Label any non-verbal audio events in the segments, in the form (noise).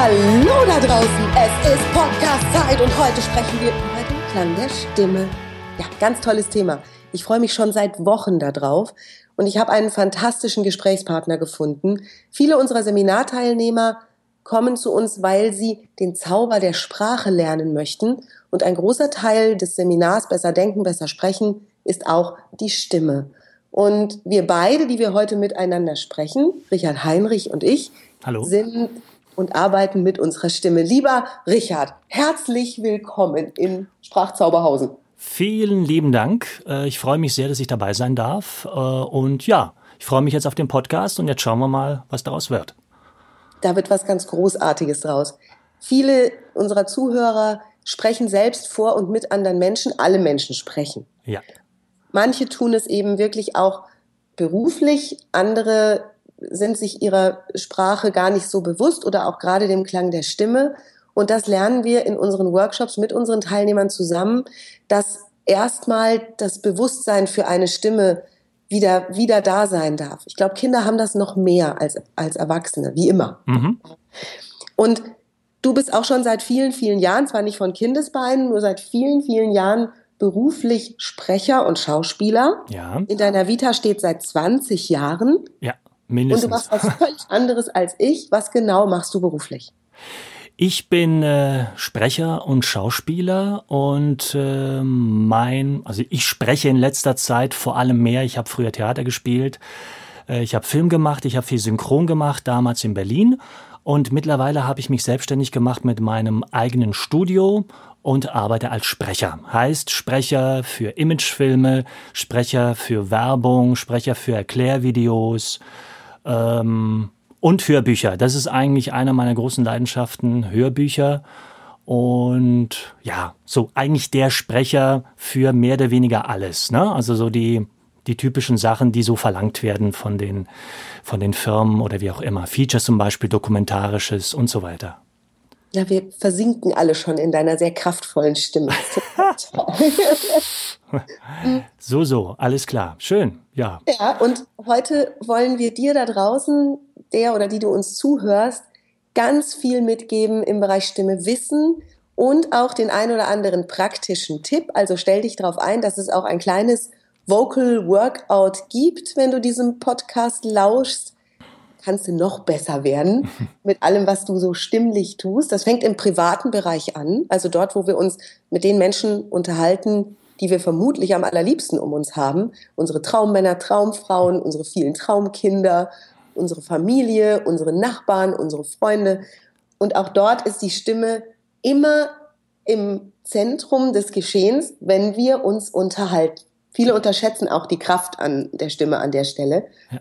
Hallo da draußen, es ist Podcast-Zeit und heute sprechen wir über den Klang der Stimme. Ja, ganz tolles Thema. Ich freue mich schon seit Wochen darauf und ich habe einen fantastischen Gesprächspartner gefunden. Viele unserer Seminarteilnehmer kommen zu uns, weil sie den Zauber der Sprache lernen möchten und ein großer Teil des Seminars Besser Denken, Besser Sprechen ist auch die Stimme. Und wir beide, die wir heute miteinander sprechen, Richard Heinrich und ich, Hallo. sind und arbeiten mit unserer Stimme. Lieber Richard, herzlich willkommen in Sprachzauberhausen. Vielen lieben Dank. Äh, ich freue mich sehr, dass ich dabei sein darf. Äh, und ja, ich freue mich jetzt auf den Podcast und jetzt schauen wir mal, was daraus wird. Da wird was ganz Großartiges draus. Viele unserer Zuhörer sprechen selbst vor und mit anderen Menschen. Alle Menschen sprechen. Ja. Manche tun es eben wirklich auch beruflich, andere sind sich ihrer Sprache gar nicht so bewusst oder auch gerade dem Klang der Stimme. Und das lernen wir in unseren Workshops mit unseren Teilnehmern zusammen, dass erstmal das Bewusstsein für eine Stimme wieder, wieder da sein darf. Ich glaube, Kinder haben das noch mehr als, als Erwachsene, wie immer. Mhm. Und du bist auch schon seit vielen, vielen Jahren, zwar nicht von Kindesbeinen, nur seit vielen, vielen Jahren beruflich Sprecher und Schauspieler. Ja. In deiner Vita steht seit 20 Jahren. Ja. Mindestens. Und du machst was völlig anderes als ich. Was genau machst du beruflich? Ich bin äh, Sprecher und Schauspieler und äh, mein, also ich spreche in letzter Zeit vor allem mehr. Ich habe früher Theater gespielt, äh, ich habe Film gemacht, ich habe viel Synchron gemacht, damals in Berlin. Und mittlerweile habe ich mich selbstständig gemacht mit meinem eigenen Studio und arbeite als Sprecher. Heißt Sprecher für Imagefilme, Sprecher für Werbung, Sprecher für Erklärvideos, ähm, und Hörbücher. Das ist eigentlich eine meiner großen Leidenschaften, Hörbücher. Und ja, so eigentlich der Sprecher für mehr oder weniger alles. Ne? Also so die, die typischen Sachen, die so verlangt werden von den, von den Firmen oder wie auch immer. Features zum Beispiel, dokumentarisches und so weiter. Ja, wir versinken alle schon in deiner sehr kraftvollen Stimme. (laughs) (laughs) so, so, alles klar. Schön, ja. Ja, und heute wollen wir dir da draußen, der oder die du uns zuhörst, ganz viel mitgeben im Bereich Stimme Wissen und auch den ein oder anderen praktischen Tipp. Also stell dich darauf ein, dass es auch ein kleines Vocal Workout gibt, wenn du diesem Podcast lauschst kannst du noch besser werden (laughs) mit allem, was du so stimmlich tust. Das fängt im privaten Bereich an, also dort, wo wir uns mit den Menschen unterhalten, die wir vermutlich am allerliebsten um uns haben. Unsere Traummänner, Traumfrauen, unsere vielen Traumkinder, unsere Familie, unsere Nachbarn, unsere Freunde. Und auch dort ist die Stimme immer im Zentrum des Geschehens, wenn wir uns unterhalten. Viele unterschätzen auch die Kraft an der Stimme an der Stelle. Ja.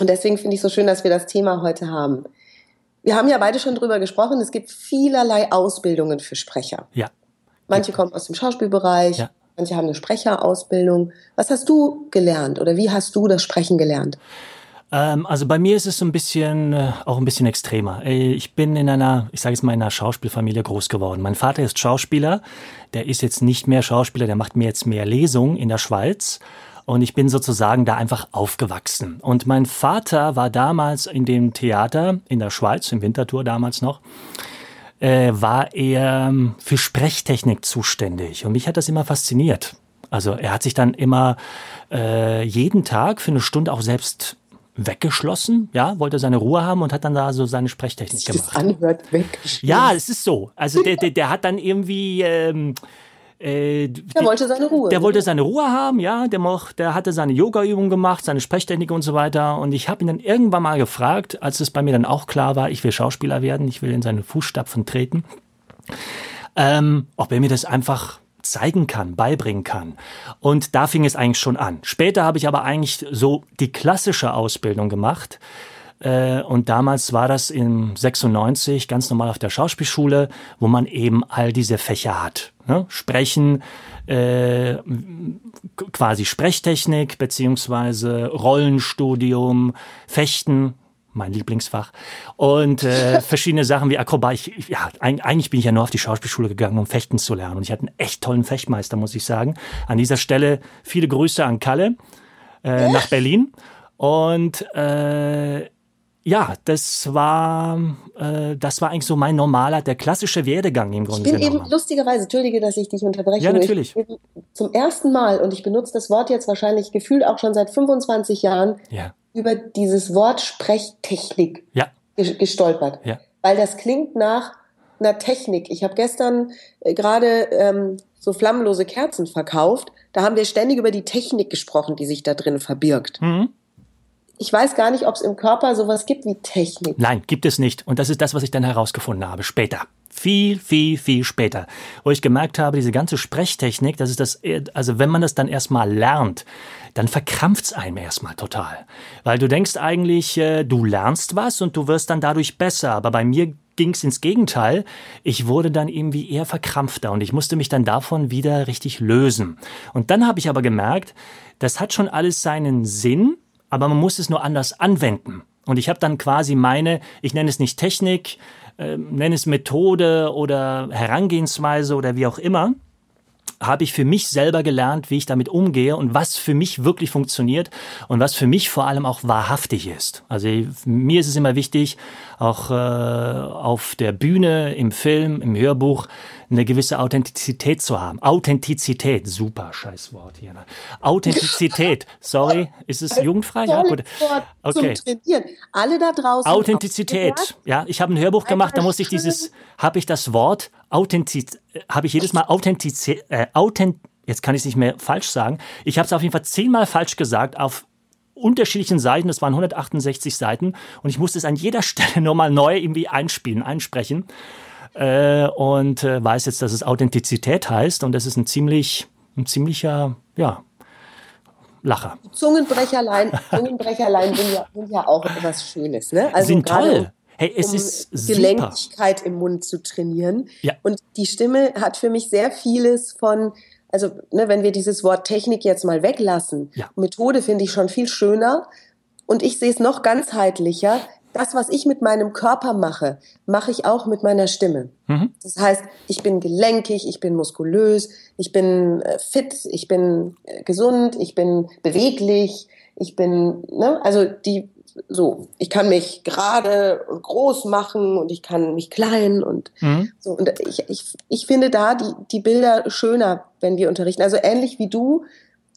Und deswegen finde ich so schön, dass wir das Thema heute haben. Wir haben ja beide schon drüber gesprochen, es gibt vielerlei Ausbildungen für Sprecher. Ja. Manche kommen aus dem Schauspielbereich, ja. manche haben eine Sprecherausbildung. Was hast du gelernt oder wie hast du das Sprechen gelernt? Ähm, also bei mir ist es so ein bisschen, äh, auch ein bisschen extremer. Äh, ich bin in einer, ich sage jetzt mal, in einer Schauspielfamilie groß geworden. Mein Vater ist Schauspieler, der ist jetzt nicht mehr Schauspieler, der macht mir jetzt mehr Lesungen in der Schweiz. Und ich bin sozusagen da einfach aufgewachsen. Und mein Vater war damals in dem Theater in der Schweiz, im Winterthur damals noch, äh, war er ähm, für Sprechtechnik zuständig. Und mich hat das immer fasziniert. Also er hat sich dann immer äh, jeden Tag für eine Stunde auch selbst weggeschlossen, ja, wollte seine Ruhe haben und hat dann da so seine Sprechtechnik gemacht. Das anhört weggeschlossen. Ja, es ist so. Also der, der, der hat dann irgendwie ähm, äh, der wollte seine Ruhe. Der wollte seine Ruhe haben, ja. Der, moch, der hatte seine Yoga-Übung gemacht, seine Sprechtechnik und so weiter. Und ich habe ihn dann irgendwann mal gefragt, als es bei mir dann auch klar war, ich will Schauspieler werden, ich will in seine Fußstapfen treten, ähm, ob er mir das einfach zeigen kann, beibringen kann. Und da fing es eigentlich schon an. Später habe ich aber eigentlich so die klassische Ausbildung gemacht. Äh, und damals war das in 96 ganz normal auf der Schauspielschule, wo man eben all diese Fächer hat. Ne? Sprechen, äh, quasi Sprechtechnik, beziehungsweise Rollenstudium, Fechten, mein Lieblingsfach. Und äh, (laughs) verschiedene Sachen wie Akrobatik. Ja, eigentlich bin ich ja nur auf die Schauspielschule gegangen, um Fechten zu lernen. Und ich hatte einen echt tollen Fechtmeister, muss ich sagen. An dieser Stelle viele Grüße an Kalle äh, nach Berlin. Und äh, ja, das war, äh, das war eigentlich so mein normaler, der klassische Werdegang im Grunde. Ich bin genommen. eben lustigerweise, entschuldige, dass ich dich unterbreche. Ja, natürlich. Ich bin zum ersten Mal, und ich benutze das Wort jetzt wahrscheinlich gefühlt auch schon seit 25 Jahren, ja. über dieses Wort Sprechtechnik ja. gestolpert. Ja. Weil das klingt nach einer Technik. Ich habe gestern äh, gerade ähm, so flammenlose Kerzen verkauft. Da haben wir ständig über die Technik gesprochen, die sich da drin verbirgt. Mhm ich weiß gar nicht, ob es im Körper sowas gibt wie Technik. Nein, gibt es nicht. Und das ist das, was ich dann herausgefunden habe, später. Viel, viel, viel später. Wo ich gemerkt habe, diese ganze Sprechtechnik, das ist das, also wenn man das dann erstmal lernt, dann verkrampft es einem erstmal total. Weil du denkst eigentlich, äh, du lernst was und du wirst dann dadurch besser. Aber bei mir ging es ins Gegenteil. Ich wurde dann irgendwie eher verkrampfter und ich musste mich dann davon wieder richtig lösen. Und dann habe ich aber gemerkt, das hat schon alles seinen Sinn aber man muss es nur anders anwenden. Und ich habe dann quasi meine, ich nenne es nicht Technik, äh, nenne es Methode oder Herangehensweise oder wie auch immer, habe ich für mich selber gelernt, wie ich damit umgehe und was für mich wirklich funktioniert und was für mich vor allem auch wahrhaftig ist. Also mir ist es immer wichtig, auch äh, auf der Bühne, im Film, im Hörbuch, eine gewisse Authentizität zu haben. Authentizität, super Scheißwort hier. Ne? Authentizität, (laughs) sorry, ist es jugendfrei? Ja, gut. Okay. Alle da draußen. Authentizität, ja. Ich habe ein Hörbuch gemacht, da muss ich dieses, habe ich das Wort Authentizität, habe ich jedes Mal Authentizität, äh, Authent, jetzt kann ich es nicht mehr falsch sagen. Ich habe es auf jeden Fall zehnmal falsch gesagt auf unterschiedlichen Seiten, das waren 168 Seiten und ich musste es an jeder (laughs) Stelle nochmal neu irgendwie einspielen, einsprechen äh, und äh, weiß jetzt, dass es Authentizität heißt und das ist ein ziemlich, ein ziemlicher, ja, Lacher. Zungenbrecherlein, (laughs) Zungenbrecherlein sind, ja, sind ja auch etwas Schönes, ne? Also sind toll. Hey, es um ist Gelenkigkeit im Mund zu trainieren. Ja. Und die Stimme hat für mich sehr vieles von, also ne, wenn wir dieses Wort Technik jetzt mal weglassen, ja. Methode finde ich schon viel schöner. Und ich sehe es noch ganzheitlicher das, was ich mit meinem Körper mache, mache ich auch mit meiner Stimme. Mhm. Das heißt, ich bin gelenkig, ich bin muskulös, ich bin äh, fit, ich bin äh, gesund, ich bin beweglich, ich bin, ne, also die, so, ich kann mich gerade und groß machen und ich kann mich klein und mhm. so. Und ich, ich, ich finde da die, die Bilder schöner, wenn wir unterrichten. Also ähnlich wie du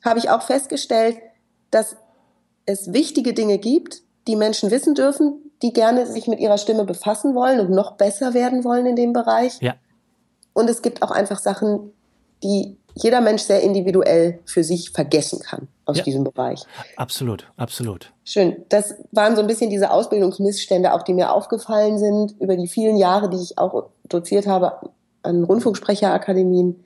habe ich auch festgestellt, dass es wichtige Dinge gibt, die Menschen wissen dürfen, die gerne sich mit ihrer Stimme befassen wollen und noch besser werden wollen in dem Bereich. Ja. Und es gibt auch einfach Sachen, die jeder Mensch sehr individuell für sich vergessen kann aus ja. diesem Bereich. Absolut, absolut. Schön. Das waren so ein bisschen diese Ausbildungsmissstände, auch die mir aufgefallen sind über die vielen Jahre, die ich auch doziert habe an Rundfunksprecherakademien.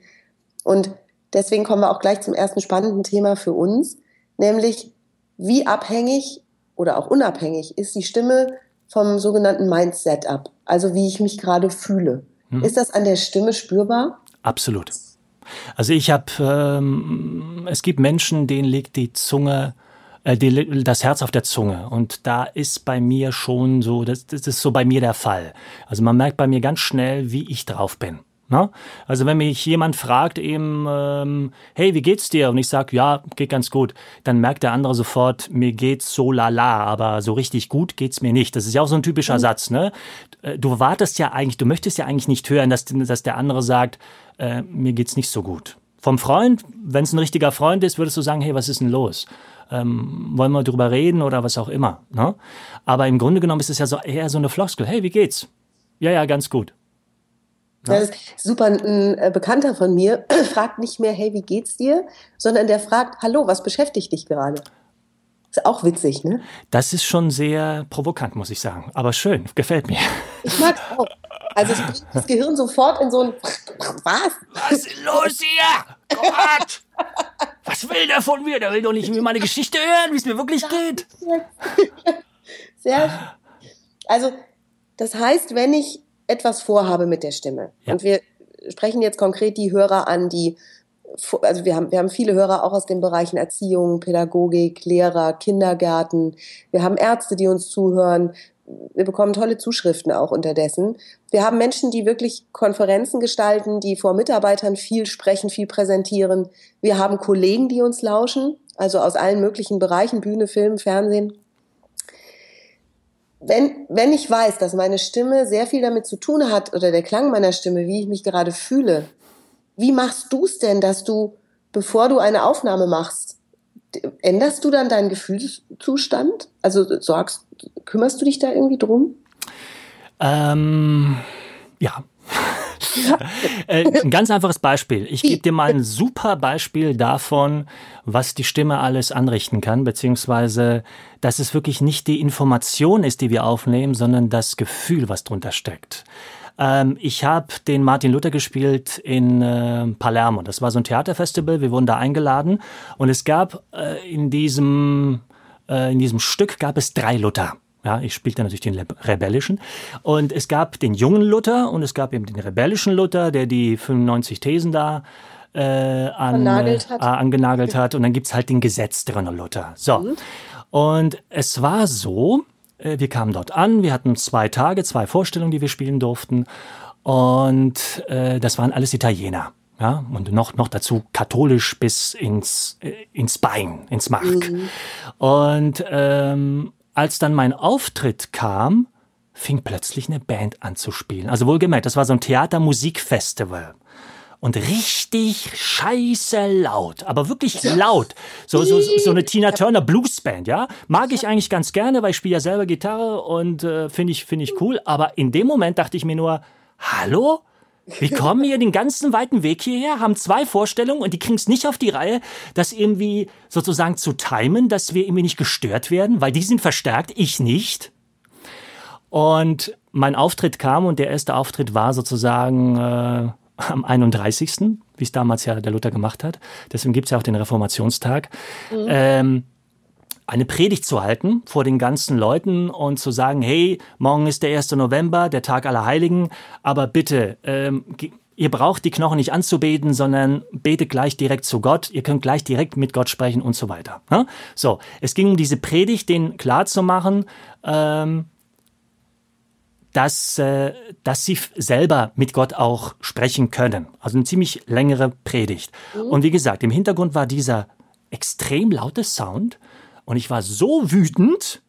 Und deswegen kommen wir auch gleich zum ersten spannenden Thema für uns, nämlich wie abhängig oder auch unabhängig ist die Stimme vom sogenannten Mindset ab, also wie ich mich gerade fühle. Hm. Ist das an der Stimme spürbar? Absolut. Also ich habe, ähm, es gibt Menschen, denen liegt die Zunge, äh, die, das Herz auf der Zunge und da ist bei mir schon so, das, das ist so bei mir der Fall. Also man merkt bei mir ganz schnell, wie ich drauf bin. Ne? Also wenn mich jemand fragt eben, ähm, hey, wie geht's dir? Und ich sag, ja, geht ganz gut, dann merkt der andere sofort, mir geht's so lala, aber so richtig gut geht's mir nicht. Das ist ja auch so ein typischer mhm. Satz, ne? Äh, du wartest ja eigentlich, du möchtest ja eigentlich nicht hören, dass, dass der andere sagt, äh, mir geht's nicht so gut. Vom Freund, wenn es ein richtiger Freund ist, würdest du sagen, hey, was ist denn los? Ähm, wollen wir drüber reden oder was auch immer. Ne? Aber im Grunde genommen ist es ja so eher so eine Floskel. Hey, wie geht's? Ja, ja, ganz gut. Ja. Das ist super. Ein äh, Bekannter von mir (clears throat) fragt nicht mehr, hey, wie geht's dir? Sondern der fragt, hallo, was beschäftigt dich gerade? Ist auch witzig, ne? Das ist schon sehr provokant, muss ich sagen. Aber schön, gefällt mir. Ich mag's auch. Also es bringt das Gehirn sofort in so ein (clears throat) Was? Was ist los hier? Gott! Was will der von mir? Der will doch nicht mir meine Geschichte hören, wie es mir wirklich geht. (laughs) Sehr. Also, das heißt, wenn ich etwas vorhabe mit der Stimme. Ja. Und wir sprechen jetzt konkret die Hörer an, die, also wir haben, wir haben viele Hörer auch aus den Bereichen Erziehung, Pädagogik, Lehrer, Kindergärten. Wir haben Ärzte, die uns zuhören. Wir bekommen tolle Zuschriften auch unterdessen. Wir haben Menschen, die wirklich Konferenzen gestalten, die vor Mitarbeitern viel sprechen, viel präsentieren. Wir haben Kollegen, die uns lauschen, also aus allen möglichen Bereichen, Bühne, Film, Fernsehen wenn, wenn ich weiß, dass meine Stimme sehr viel damit zu tun hat oder der Klang meiner Stimme, wie ich mich gerade fühle, wie machst du es denn, dass du, bevor du eine Aufnahme machst, änderst du dann deinen Gefühlszustand? Also sorgst, kümmerst du dich da irgendwie drum? Ähm, ja. Äh, ein ganz einfaches Beispiel. Ich gebe dir mal ein super Beispiel davon, was die Stimme alles anrichten kann, beziehungsweise, dass es wirklich nicht die Information ist, die wir aufnehmen, sondern das Gefühl, was drunter steckt. Ähm, ich habe den Martin Luther gespielt in äh, Palermo. Das war so ein Theaterfestival. Wir wurden da eingeladen und es gab äh, in diesem äh, in diesem Stück gab es drei Luther. Ja, ich spielte natürlich den rebellischen. Und es gab den jungen Luther und es gab eben den rebellischen Luther, der die 95 Thesen da äh, an, äh, angenagelt hat. Und dann gibt's halt den gesetzteren Luther. So. Mhm. Und es war so, äh, wir kamen dort an, wir hatten zwei Tage, zwei Vorstellungen, die wir spielen durften. Und äh, das waren alles Italiener. Ja, und noch, noch dazu katholisch bis ins, äh, ins Bein, ins Mark. Mhm. Und ähm, als dann mein Auftritt kam, fing plötzlich eine Band an zu spielen. Also wohlgemerkt, das war so ein Theatermusikfestival. Und richtig scheiße laut, aber wirklich laut. So, so, so eine Tina Turner Bluesband, ja. Mag ich eigentlich ganz gerne, weil ich spiele ja selber Gitarre und äh, finde ich, finde ich cool. Aber in dem Moment dachte ich mir nur, hallo? Wir kommen hier den ganzen weiten Weg hierher, haben zwei Vorstellungen und die kriegen es nicht auf die Reihe, das irgendwie sozusagen zu timen, dass wir irgendwie nicht gestört werden, weil die sind verstärkt, ich nicht. Und mein Auftritt kam und der erste Auftritt war sozusagen äh, am 31., wie es damals ja der Luther gemacht hat. Deswegen gibt es ja auch den Reformationstag. Mhm. Ähm, eine Predigt zu halten vor den ganzen Leuten und zu sagen, hey, morgen ist der 1. November, der Tag aller Heiligen, aber bitte, ähm, ihr braucht die Knochen nicht anzubeten, sondern betet gleich direkt zu Gott, ihr könnt gleich direkt mit Gott sprechen und so weiter. Ne? So, es ging um diese Predigt, den klar zu machen, ähm, dass, äh, dass sie selber mit Gott auch sprechen können. Also eine ziemlich längere Predigt. Mhm. Und wie gesagt, im Hintergrund war dieser extrem laute Sound und ich war so wütend,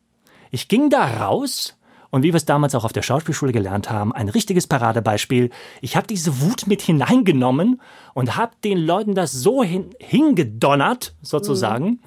ich ging da raus und wie wir es damals auch auf der Schauspielschule gelernt haben, ein richtiges Paradebeispiel. Ich habe diese Wut mit hineingenommen und habe den Leuten das so hin, hingedonnert, sozusagen. Mhm.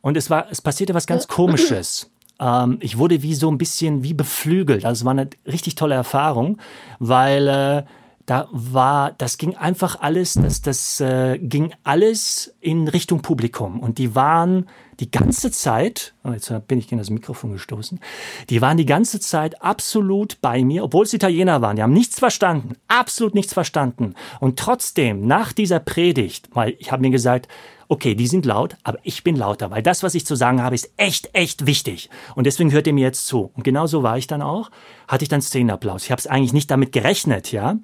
Und es war, es passierte was ganz Komisches. Ähm, ich wurde wie so ein bisschen wie beflügelt. Also es war eine richtig tolle Erfahrung, weil äh, da war, das ging einfach alles, das, das äh, ging alles in Richtung Publikum. Und die waren die ganze Zeit, oh, jetzt bin ich gegen das Mikrofon gestoßen, die waren die ganze Zeit absolut bei mir, obwohl es Italiener waren. Die haben nichts verstanden, absolut nichts verstanden. Und trotzdem, nach dieser Predigt, weil ich habe mir gesagt, okay, die sind laut, aber ich bin lauter, weil das, was ich zu sagen habe, ist echt, echt wichtig. Und deswegen hört ihr mir jetzt zu. Und genau so war ich dann auch, hatte ich dann Szenenapplaus. Ich habe es eigentlich nicht damit gerechnet, ja.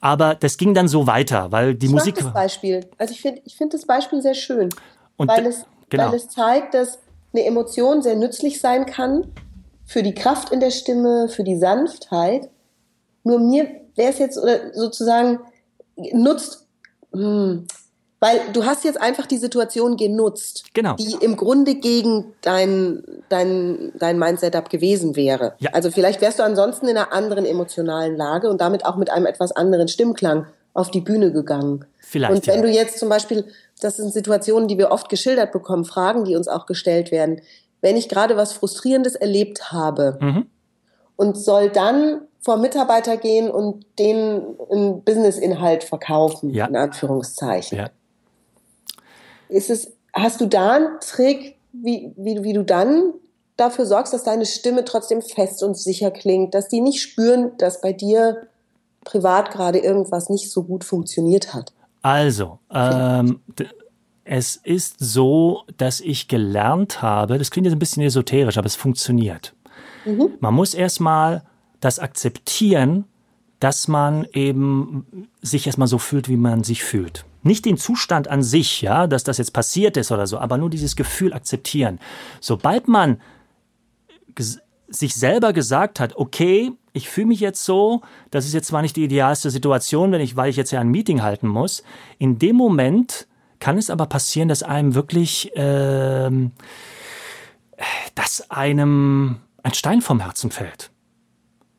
Aber das ging dann so weiter, weil die ich Musik. das Beispiel. Also ich finde ich finde das Beispiel sehr schön. Und weil es, genau. weil es zeigt, dass eine Emotion sehr nützlich sein kann für die Kraft in der Stimme, für die Sanftheit. Nur mir wäre es jetzt oder sozusagen nutzt, hm, weil du hast jetzt einfach die Situation genutzt, genau. die im Grunde gegen dein, dein, dein Mind-Setup gewesen wäre. Ja. Also vielleicht wärst du ansonsten in einer anderen emotionalen Lage und damit auch mit einem etwas anderen Stimmklang auf die Bühne gegangen. Vielleicht, und wenn ja. du jetzt zum Beispiel, das sind Situationen, die wir oft geschildert bekommen, Fragen, die uns auch gestellt werden, wenn ich gerade was Frustrierendes erlebt habe mhm. und soll dann vor Mitarbeiter gehen und denen einen Business-Inhalt verkaufen, ja. in Anführungszeichen. Ja ist es, hast du da einen Trick, wie, wie, wie du dann dafür sorgst, dass deine Stimme trotzdem fest und sicher klingt, dass die nicht spüren, dass bei dir privat gerade irgendwas nicht so gut funktioniert hat? Also, ähm, es ist so, dass ich gelernt habe, das klingt jetzt ein bisschen esoterisch, aber es funktioniert. Mhm. Man muss erstmal das akzeptieren, dass man eben sich erstmal so fühlt, wie man sich fühlt. Nicht den Zustand an sich, ja, dass das jetzt passiert ist oder so, aber nur dieses Gefühl akzeptieren. Sobald man sich selber gesagt hat, okay, ich fühle mich jetzt so, das ist jetzt zwar nicht die idealste Situation, wenn ich, weil ich jetzt ja ein Meeting halten muss. In dem Moment kann es aber passieren, dass einem wirklich, ähm, dass einem ein Stein vom Herzen fällt.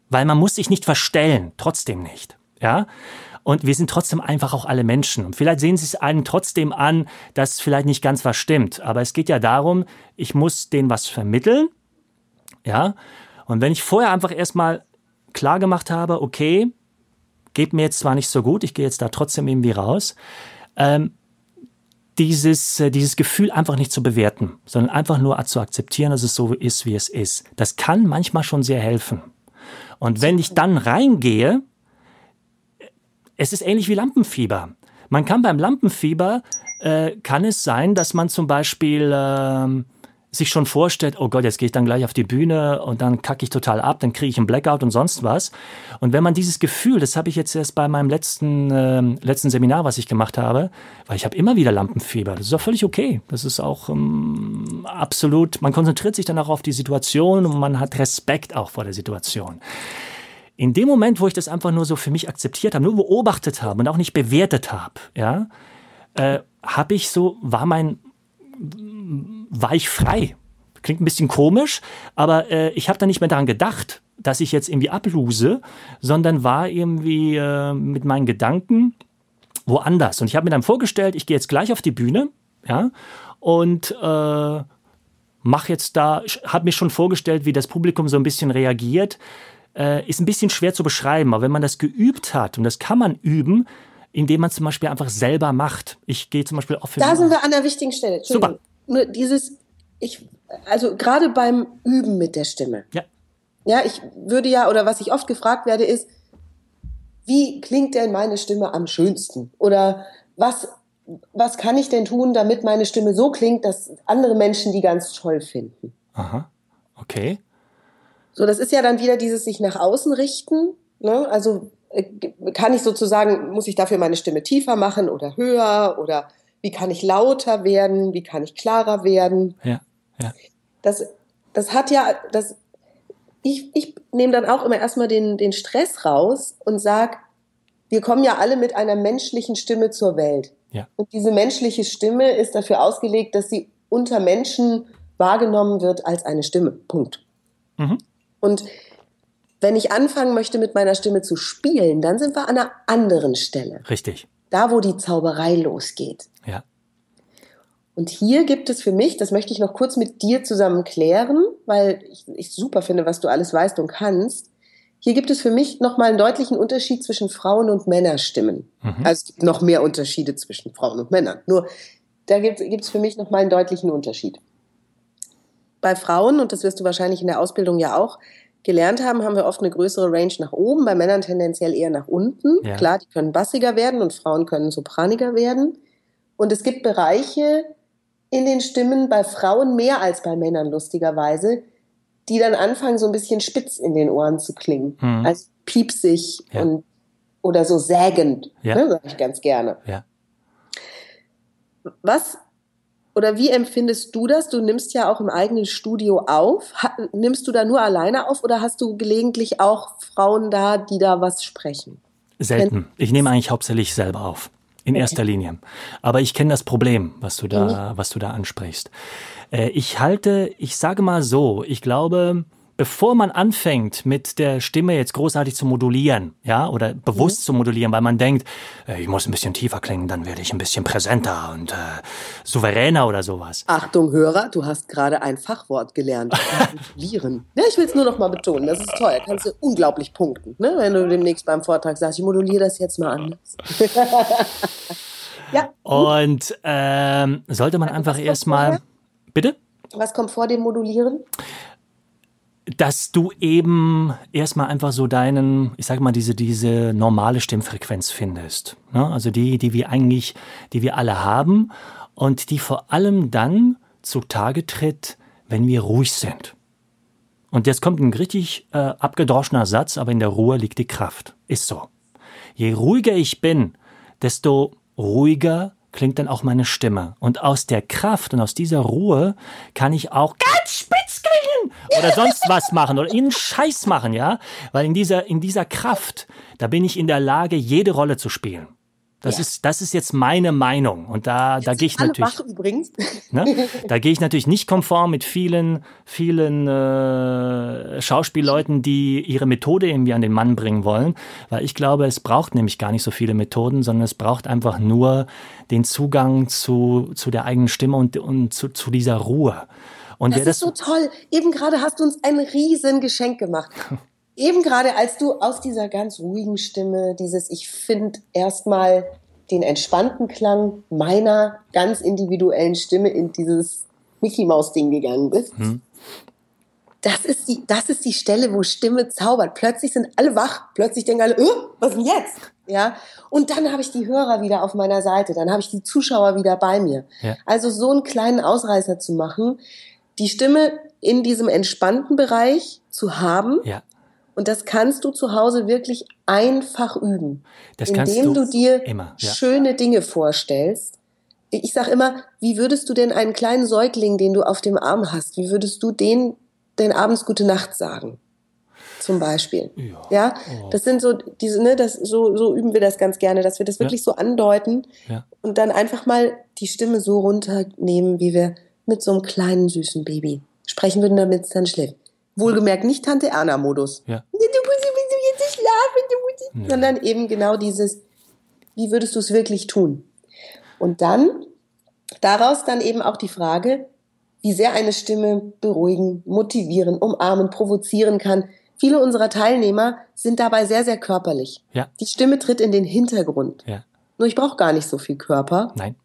Weil man muss sich nicht verstellen, trotzdem nicht. Ja? Und wir sind trotzdem einfach auch alle Menschen. Und vielleicht sehen Sie es einem trotzdem an, dass vielleicht nicht ganz was stimmt. Aber es geht ja darum, ich muss denen was vermitteln. Ja. Und wenn ich vorher einfach erstmal klar gemacht habe, okay, geht mir jetzt zwar nicht so gut, ich gehe jetzt da trotzdem irgendwie raus, ähm, dieses, äh, dieses Gefühl einfach nicht zu bewerten, sondern einfach nur zu akzeptieren, dass es so ist, wie es ist. Das kann manchmal schon sehr helfen. Und wenn ich dann reingehe, es ist ähnlich wie Lampenfieber. Man kann beim Lampenfieber, äh, kann es sein, dass man zum Beispiel äh, sich schon vorstellt, oh Gott, jetzt gehe ich dann gleich auf die Bühne und dann kacke ich total ab, dann kriege ich einen Blackout und sonst was. Und wenn man dieses Gefühl, das habe ich jetzt erst bei meinem letzten, äh, letzten Seminar, was ich gemacht habe, weil ich habe immer wieder Lampenfieber. Das ist auch völlig okay. Das ist auch ähm, absolut, man konzentriert sich dann auch auf die Situation und man hat Respekt auch vor der Situation. In dem Moment, wo ich das einfach nur so für mich akzeptiert habe, nur beobachtet habe und auch nicht bewertet habe, ja, äh, habe ich so, war mein war ich frei. Klingt ein bisschen komisch, aber äh, ich habe da nicht mehr daran gedacht, dass ich jetzt irgendwie abluse, sondern war irgendwie äh, mit meinen Gedanken woanders. Und ich habe mir dann vorgestellt, ich gehe jetzt gleich auf die Bühne, ja, und äh, mache jetzt da, habe mir schon vorgestellt, wie das Publikum so ein bisschen reagiert. Äh, ist ein bisschen schwer zu beschreiben, aber wenn man das geübt hat, und das kann man üben, indem man zum Beispiel einfach selber macht. Ich gehe zum Beispiel für. Da sind wir an der wichtigen Stelle. Super. Nur dieses, ich, also gerade beim Üben mit der Stimme. Ja. Ja, ich würde ja, oder was ich oft gefragt werde, ist, wie klingt denn meine Stimme am schönsten? Oder was, was kann ich denn tun, damit meine Stimme so klingt, dass andere Menschen die ganz toll finden? Aha. Okay. So, das ist ja dann wieder dieses sich nach außen richten. Ne? Also äh, kann ich sozusagen, muss ich dafür meine Stimme tiefer machen oder höher oder wie kann ich lauter werden, wie kann ich klarer werden. Ja, ja. Das, das hat ja, das, ich, ich nehme dann auch immer erstmal den, den Stress raus und sag, wir kommen ja alle mit einer menschlichen Stimme zur Welt. Ja. Und diese menschliche Stimme ist dafür ausgelegt, dass sie unter Menschen wahrgenommen wird als eine Stimme. Punkt. Mhm. Und wenn ich anfangen möchte, mit meiner Stimme zu spielen, dann sind wir an einer anderen Stelle. Richtig. Da, wo die Zauberei losgeht. Ja. Und hier gibt es für mich, das möchte ich noch kurz mit dir zusammen klären, weil ich, ich super finde, was du alles weißt und kannst. Hier gibt es für mich nochmal einen deutlichen Unterschied zwischen Frauen- und Männerstimmen. Mhm. Also es gibt noch mehr Unterschiede zwischen Frauen und Männern. Nur da gibt es für mich nochmal einen deutlichen Unterschied. Bei Frauen, und das wirst du wahrscheinlich in der Ausbildung ja auch gelernt haben, haben wir oft eine größere Range nach oben, bei Männern tendenziell eher nach unten. Ja. Klar, die können bassiger werden und Frauen können sopraniger werden. Und es gibt Bereiche in den Stimmen bei Frauen mehr als bei Männern lustigerweise, die dann anfangen so ein bisschen spitz in den Ohren zu klingen, mhm. also piepsig ja. und oder so sägend, ja. ne, sage ich ganz gerne. Ja. Was oder wie empfindest du das? Du nimmst ja auch im eigenen Studio auf. Nimmst du da nur alleine auf oder hast du gelegentlich auch Frauen da, die da was sprechen? Selten. Ich nehme eigentlich hauptsächlich selber auf. In okay. erster Linie. Aber ich kenne das Problem, was du da, mhm. was du da ansprichst. Äh, ich halte, ich sage mal so, ich glaube, bevor man anfängt, mit der Stimme jetzt großartig zu modulieren, ja, oder bewusst mhm. zu modulieren, weil man denkt, äh, ich muss ein bisschen tiefer klingen, dann werde ich ein bisschen präsenter und äh, souveräner oder sowas. Achtung, Hörer, du hast gerade ein Fachwort gelernt. modulieren. (laughs) Ja, ich will es nur noch mal betonen, das ist toll. Kannst du unglaublich punkten, ne? wenn du demnächst beim Vortrag sagst, ich moduliere das jetzt mal anders. (laughs) ja. Und ähm, sollte man einfach erstmal. Bitte? Was kommt vor dem Modulieren? Dass du eben erstmal einfach so deinen, ich sag mal, diese, diese normale Stimmfrequenz findest. Ne? Also die, die wir eigentlich, die wir alle haben und die vor allem dann zutage tritt, wenn wir ruhig sind. Und jetzt kommt ein richtig äh, abgedroschener Satz, aber in der Ruhe liegt die Kraft. Ist so. Je ruhiger ich bin, desto ruhiger klingt dann auch meine Stimme. Und aus der Kraft und aus dieser Ruhe kann ich auch ganz spitz oder sonst was machen oder ihnen Scheiß machen, ja? Weil in dieser, in dieser Kraft, da bin ich in der Lage, jede Rolle zu spielen. Das, ja. ist, das ist jetzt meine Meinung. Und da, da gehe ich natürlich. Ne? (laughs) Da gehe ich natürlich nicht konform mit vielen, vielen äh, Schauspielleuten, die ihre Methode irgendwie an den Mann bringen wollen. Weil ich glaube, es braucht nämlich gar nicht so viele Methoden, sondern es braucht einfach nur den Zugang zu, zu der eigenen Stimme und, und zu, zu dieser Ruhe. Und das ist so toll. Eben gerade hast du uns ein riesen Geschenk gemacht. (laughs) Eben gerade, als du aus dieser ganz ruhigen Stimme, dieses, ich finde erstmal den entspannten Klang meiner ganz individuellen Stimme in dieses Mickey Maus Ding gegangen bist. Hm. Das ist die, das ist die Stelle, wo Stimme zaubert. Plötzlich sind alle wach. Plötzlich denken alle, oh, was denn jetzt? Ja. Und dann habe ich die Hörer wieder auf meiner Seite. Dann habe ich die Zuschauer wieder bei mir. Ja. Also so einen kleinen Ausreißer zu machen, die Stimme in diesem entspannten Bereich zu haben. Ja. Und das kannst du zu Hause wirklich einfach üben, das indem du, du, dir immer, ja. schöne Dinge vorstellst. Ich sage immer, wie würdest du denn einen kleinen Säugling, den du auf dem Arm hast, wie würdest du den denn abends gute Nacht sagen? Zum Beispiel. Ja, ja? Oh. das sind so diese, ne, das so so üben wir das ganz gerne, dass wir das wirklich ja. so andeuten ja. und dann einfach mal die Stimme so runternehmen, wie wir mit so einem kleinen süßen Baby sprechen würden, damit es dann schläft. Wohlgemerkt nicht Tante Erna-Modus. Ja. Du musst jetzt schlafen, du musst, ja. sondern eben genau dieses, wie würdest du es wirklich tun? Und dann, daraus dann eben auch die Frage, wie sehr eine Stimme beruhigen, motivieren, umarmen, provozieren kann. Viele unserer Teilnehmer sind dabei sehr, sehr körperlich. Ja. Die Stimme tritt in den Hintergrund. Ja. Nur ich brauche gar nicht so viel Körper. Nein.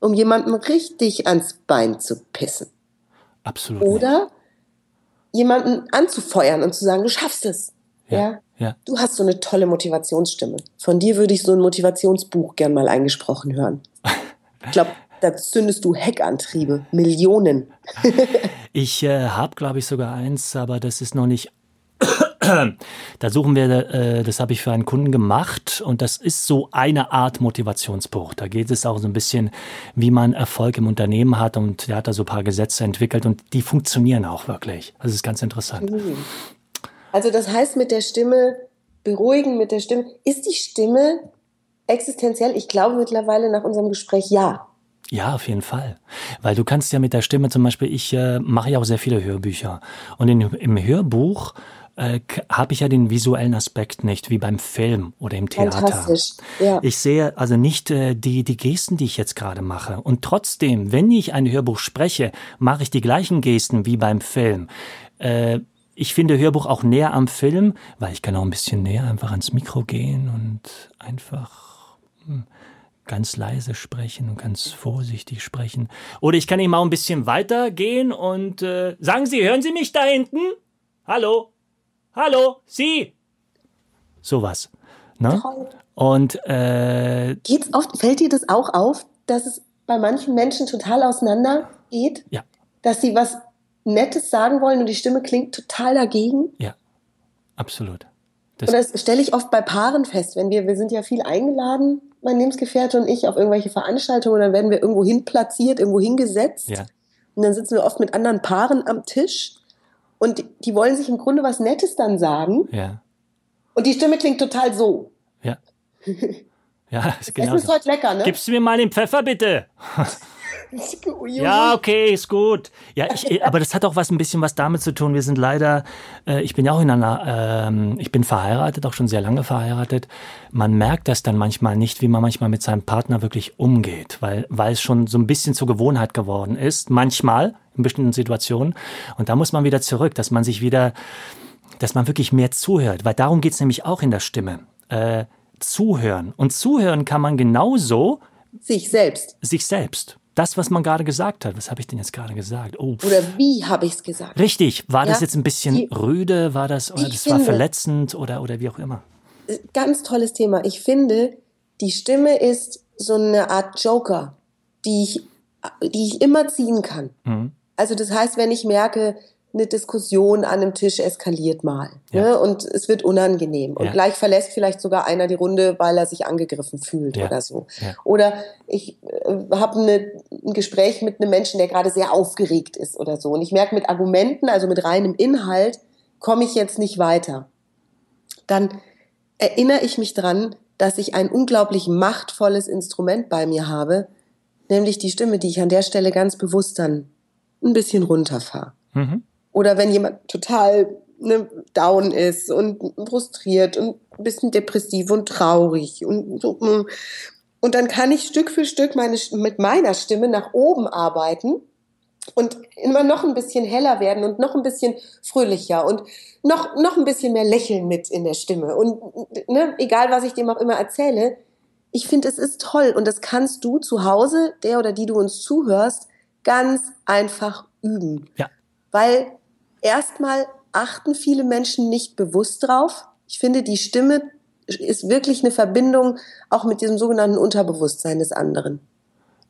Um jemandem richtig ans Bein zu pissen. Absolut. Oder nicht jemanden anzufeuern und zu sagen, du schaffst es. Ja, ja. ja. Du hast so eine tolle Motivationsstimme. Von dir würde ich so ein Motivationsbuch gern mal eingesprochen hören. Ich glaube, (laughs) da zündest du Heckantriebe, Millionen. ich äh, habe, glaube ich, sogar eins, aber das ist noch nicht da suchen wir, äh, das habe ich für einen Kunden gemacht und das ist so eine Art Motivationsbuch. Da geht es auch so ein bisschen, wie man Erfolg im Unternehmen hat und er hat da so ein paar Gesetze entwickelt und die funktionieren auch wirklich. Das ist ganz interessant. Mhm. Also das heißt mit der Stimme, beruhigen mit der Stimme, ist die Stimme existenziell? Ich glaube mittlerweile nach unserem Gespräch ja. Ja, auf jeden Fall. Weil du kannst ja mit der Stimme zum Beispiel, ich äh, mache ja auch sehr viele Hörbücher. Und in, im Hörbuch äh, habe ich ja den visuellen Aspekt nicht, wie beim Film oder im Theater. Fantastisch. Ja. Ich sehe also nicht äh, die, die Gesten, die ich jetzt gerade mache. Und trotzdem, wenn ich ein Hörbuch spreche, mache ich die gleichen Gesten wie beim Film. Äh, ich finde Hörbuch auch näher am Film, weil ich kann auch ein bisschen näher einfach ans Mikro gehen und einfach hm, ganz leise sprechen und ganz vorsichtig sprechen. Oder ich kann eben auch ein bisschen weiter gehen und äh, sagen Sie, hören Sie mich da hinten? Hallo? Hallo, Sie! Sowas. Ne? Toll. Und äh, Geht's oft, fällt dir das auch auf, dass es bei manchen Menschen total auseinander geht? Ja. Dass sie was Nettes sagen wollen und die Stimme klingt total dagegen? Ja, absolut. Das und das stelle ich oft bei Paaren fest, wenn wir, wir sind ja viel eingeladen, mein Lebensgefährte und ich, auf irgendwelche Veranstaltungen, dann werden wir irgendwo hin platziert, irgendwo hingesetzt. Ja. Und dann sitzen wir oft mit anderen Paaren am Tisch und die wollen sich im Grunde was Nettes dann sagen. Ja. Und die Stimme klingt total so. Ja. (laughs) Ja, ist genau. Essen ist heute lecker, ne? Gibst du mir mal den Pfeffer bitte? (laughs) ja, okay, ist gut. Ja, ich, aber das hat auch was ein bisschen was damit zu tun. Wir sind leider, äh, ich bin ja auch in einer, ähm, ich bin verheiratet, auch schon sehr lange verheiratet. Man merkt das dann manchmal nicht, wie man manchmal mit seinem Partner wirklich umgeht, weil, weil es schon so ein bisschen zur Gewohnheit geworden ist. Manchmal, in bestimmten Situationen. Und da muss man wieder zurück, dass man sich wieder, dass man wirklich mehr zuhört, weil darum geht es nämlich auch in der Stimme. Äh, zuhören. Und zuhören kann man genauso sich selbst. Sich selbst. Das, was man gerade gesagt hat. Was habe ich denn jetzt gerade gesagt? Oh. Oder wie habe ich es gesagt? Richtig. War ja? das jetzt ein bisschen Die, rüde? War das, oder das finde, war verletzend oder, oder wie auch immer? Äh, ganz tolles Thema. Ich finde, die Stimme ist so eine Art Joker, die ich, die ich immer ziehen kann. Mhm. Also das heißt, wenn ich merke, eine Diskussion an einem Tisch eskaliert mal ja. ne, und es wird unangenehm und ja. gleich verlässt vielleicht sogar einer die Runde, weil er sich angegriffen fühlt ja. oder so. Oder ich äh, habe ne, ein Gespräch mit einem Menschen, der gerade sehr aufgeregt ist oder so und ich merke mit Argumenten, also mit reinem Inhalt, komme ich jetzt nicht weiter. Dann erinnere ich mich dran, dass ich ein unglaublich machtvolles Instrument bei mir habe, nämlich die Stimme, die ich an der Stelle ganz bewusst dann ein bisschen runterfahre. Mhm. Oder wenn jemand total ne, down ist und frustriert und ein bisschen depressiv und traurig und so. Mm. Und dann kann ich Stück für Stück meine, mit meiner Stimme nach oben arbeiten und immer noch ein bisschen heller werden und noch ein bisschen fröhlicher und noch, noch ein bisschen mehr Lächeln mit in der Stimme. Und ne, egal, was ich dem auch immer erzähle, ich finde, es ist toll und das kannst du zu Hause, der oder die du uns zuhörst, ganz einfach üben. Ja. Weil erstmal achten viele Menschen nicht bewusst drauf. Ich finde, die Stimme ist wirklich eine Verbindung auch mit diesem sogenannten Unterbewusstsein des anderen.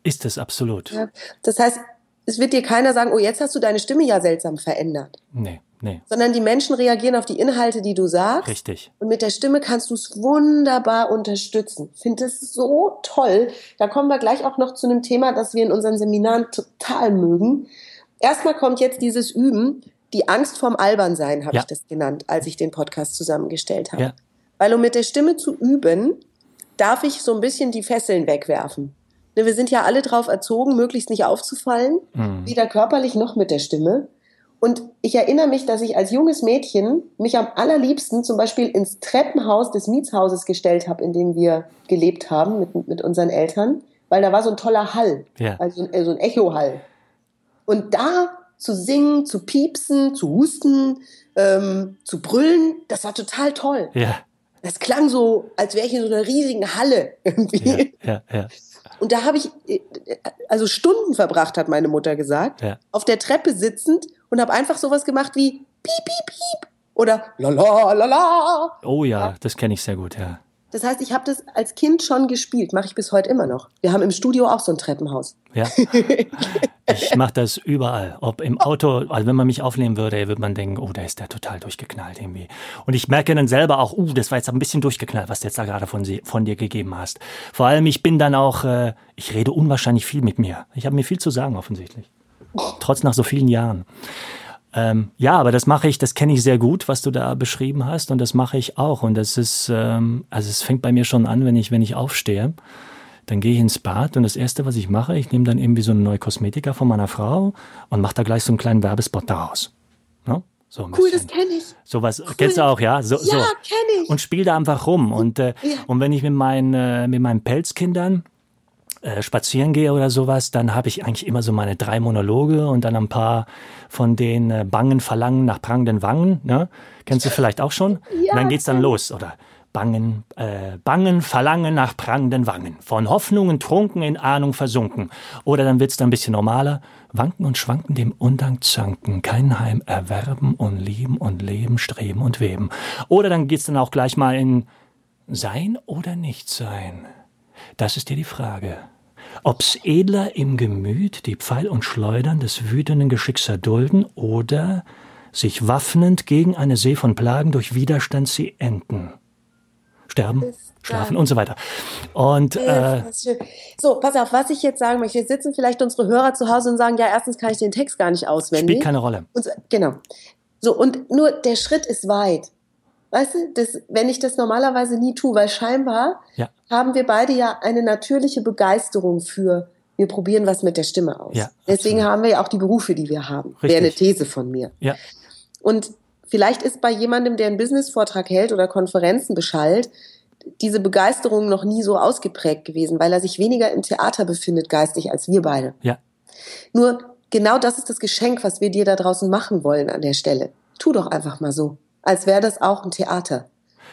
Ist es absolut. Ja, das heißt, es wird dir keiner sagen, oh, jetzt hast du deine Stimme ja seltsam verändert. Nee, nee. Sondern die Menschen reagieren auf die Inhalte, die du sagst. Richtig. Und mit der Stimme kannst du es wunderbar unterstützen. Ich finde es so toll. Da kommen wir gleich auch noch zu einem Thema, das wir in unseren Seminaren total mögen. Erstmal kommt jetzt dieses Üben, die Angst vorm Albernsein, habe ja. ich das genannt, als ich den Podcast zusammengestellt habe. Ja. Weil um mit der Stimme zu üben, darf ich so ein bisschen die Fesseln wegwerfen. Ne, wir sind ja alle drauf erzogen, möglichst nicht aufzufallen, mhm. weder körperlich noch mit der Stimme. Und ich erinnere mich, dass ich als junges Mädchen mich am allerliebsten zum Beispiel ins Treppenhaus des Mietshauses gestellt habe, in dem wir gelebt haben mit, mit unseren Eltern, weil da war so ein toller Hall, ja. also so ein, so ein Echohall. Und da zu singen, zu piepsen, zu husten, ähm, zu brüllen, das war total toll. Ja. Das klang so, als wäre ich in so einer riesigen Halle irgendwie. Ja, ja, ja. Und da habe ich äh, also Stunden verbracht, hat meine Mutter gesagt, ja. auf der Treppe sitzend und habe einfach sowas gemacht wie piep, piep, piep oder la la la la. Oh ja, das kenne ich sehr gut, ja. Das heißt, ich habe das als Kind schon gespielt, mache ich bis heute immer noch. Wir haben im Studio auch so ein Treppenhaus. Ja. (laughs) Ich mache das überall. Ob im Auto, also wenn man mich aufnehmen würde, würde man denken, oh, da ist der total durchgeknallt irgendwie. Und ich merke dann selber auch, uh, das war jetzt ein bisschen durchgeknallt, was du jetzt da gerade von, von dir gegeben hast. Vor allem, ich bin dann auch, äh, ich rede unwahrscheinlich viel mit mir. Ich habe mir viel zu sagen, offensichtlich. Trotz nach so vielen Jahren. Ähm, ja, aber das mache ich, das kenne ich sehr gut, was du da beschrieben hast, und das mache ich auch. Und das ist, ähm, also es fängt bei mir schon an, wenn ich, wenn ich aufstehe. Dann gehe ich ins Bad und das erste, was ich mache, ich nehme dann irgendwie so eine neue Kosmetika von meiner Frau und mache da gleich so einen kleinen Werbespot daraus. Ne? So cool, bisschen. das kenne ich. Sowas cool. kennst du auch, ja? So, ja, so. kenne ich. Und spiele da einfach rum. Und, äh, ja. und wenn ich mit meinen, äh, mit meinen Pelzkindern äh, spazieren gehe oder sowas, dann habe ich eigentlich immer so meine drei Monologe und dann ein paar von den äh, Bangen Verlangen nach prangenden Wangen. Ne? Kennst du vielleicht auch schon? (laughs) Ja, und dann geht's dann los, oder? Bangen, äh, Bangen, Verlangen nach prangenden Wangen. Von Hoffnungen trunken, in Ahnung versunken. Oder dann wird's dann ein bisschen normaler. Wanken und schwanken dem Undank zanken, kein Heim erwerben und lieben und leben, streben und weben. Oder dann geht's dann auch gleich mal in Sein oder nicht sein. Das ist dir die Frage. Ob's edler im Gemüt die Pfeil und Schleudern des wütenden Geschicks erdulden oder sich waffnend gegen eine See von Plagen durch Widerstand sie enden. Sterben, schlafen und so weiter. Und äh, so, pass auf, was ich jetzt sagen möchte. Jetzt sitzen vielleicht unsere Hörer zu Hause und sagen, ja, erstens kann ich den Text gar nicht auswendig. Spielt keine Rolle. Und, genau. So, und nur der Schritt ist weit. Weißt du, das, wenn ich das normalerweise nie tue, weil scheinbar ja. haben wir beide ja eine natürliche Begeisterung für, wir probieren was mit der Stimme aus. Ja, Deswegen haben wir ja auch die Berufe, die wir haben. Richtig. Wäre eine These von mir. Ja. Und vielleicht ist bei jemandem, der einen Business-Vortrag hält oder Konferenzen beschallt, diese Begeisterung noch nie so ausgeprägt gewesen, weil er sich weniger im Theater befindet geistig als wir beide. Ja. Nur genau das ist das Geschenk, was wir dir da draußen machen wollen an der Stelle. Tu doch einfach mal so als wäre das auch ein Theater.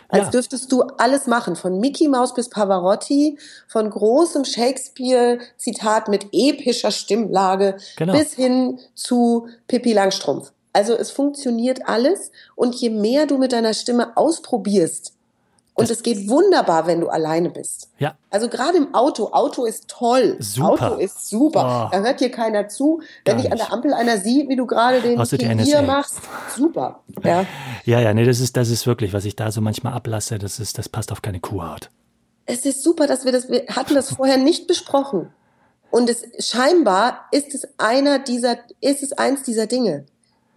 Als ja. dürftest du alles machen, von Mickey Mouse bis Pavarotti, von großem Shakespeare-Zitat mit epischer Stimmlage genau. bis hin zu Pippi Langstrumpf. Also es funktioniert alles und je mehr du mit deiner Stimme ausprobierst, und es geht wunderbar, wenn du alleine bist. Ja. Also gerade im Auto. Auto ist toll. Super. Auto ist super. Oh. Da hört dir keiner zu. Wenn dich an der Ampel einer sieht, wie du gerade den hier machst, super. Ja. ja, ja, nee, das ist, das ist wirklich, was ich da so manchmal ablasse, das ist, das passt auf keine Kuhhaut. Es ist super, dass wir das, wir hatten das vorher nicht besprochen. Und es, scheinbar ist es einer dieser, ist es eins dieser Dinge.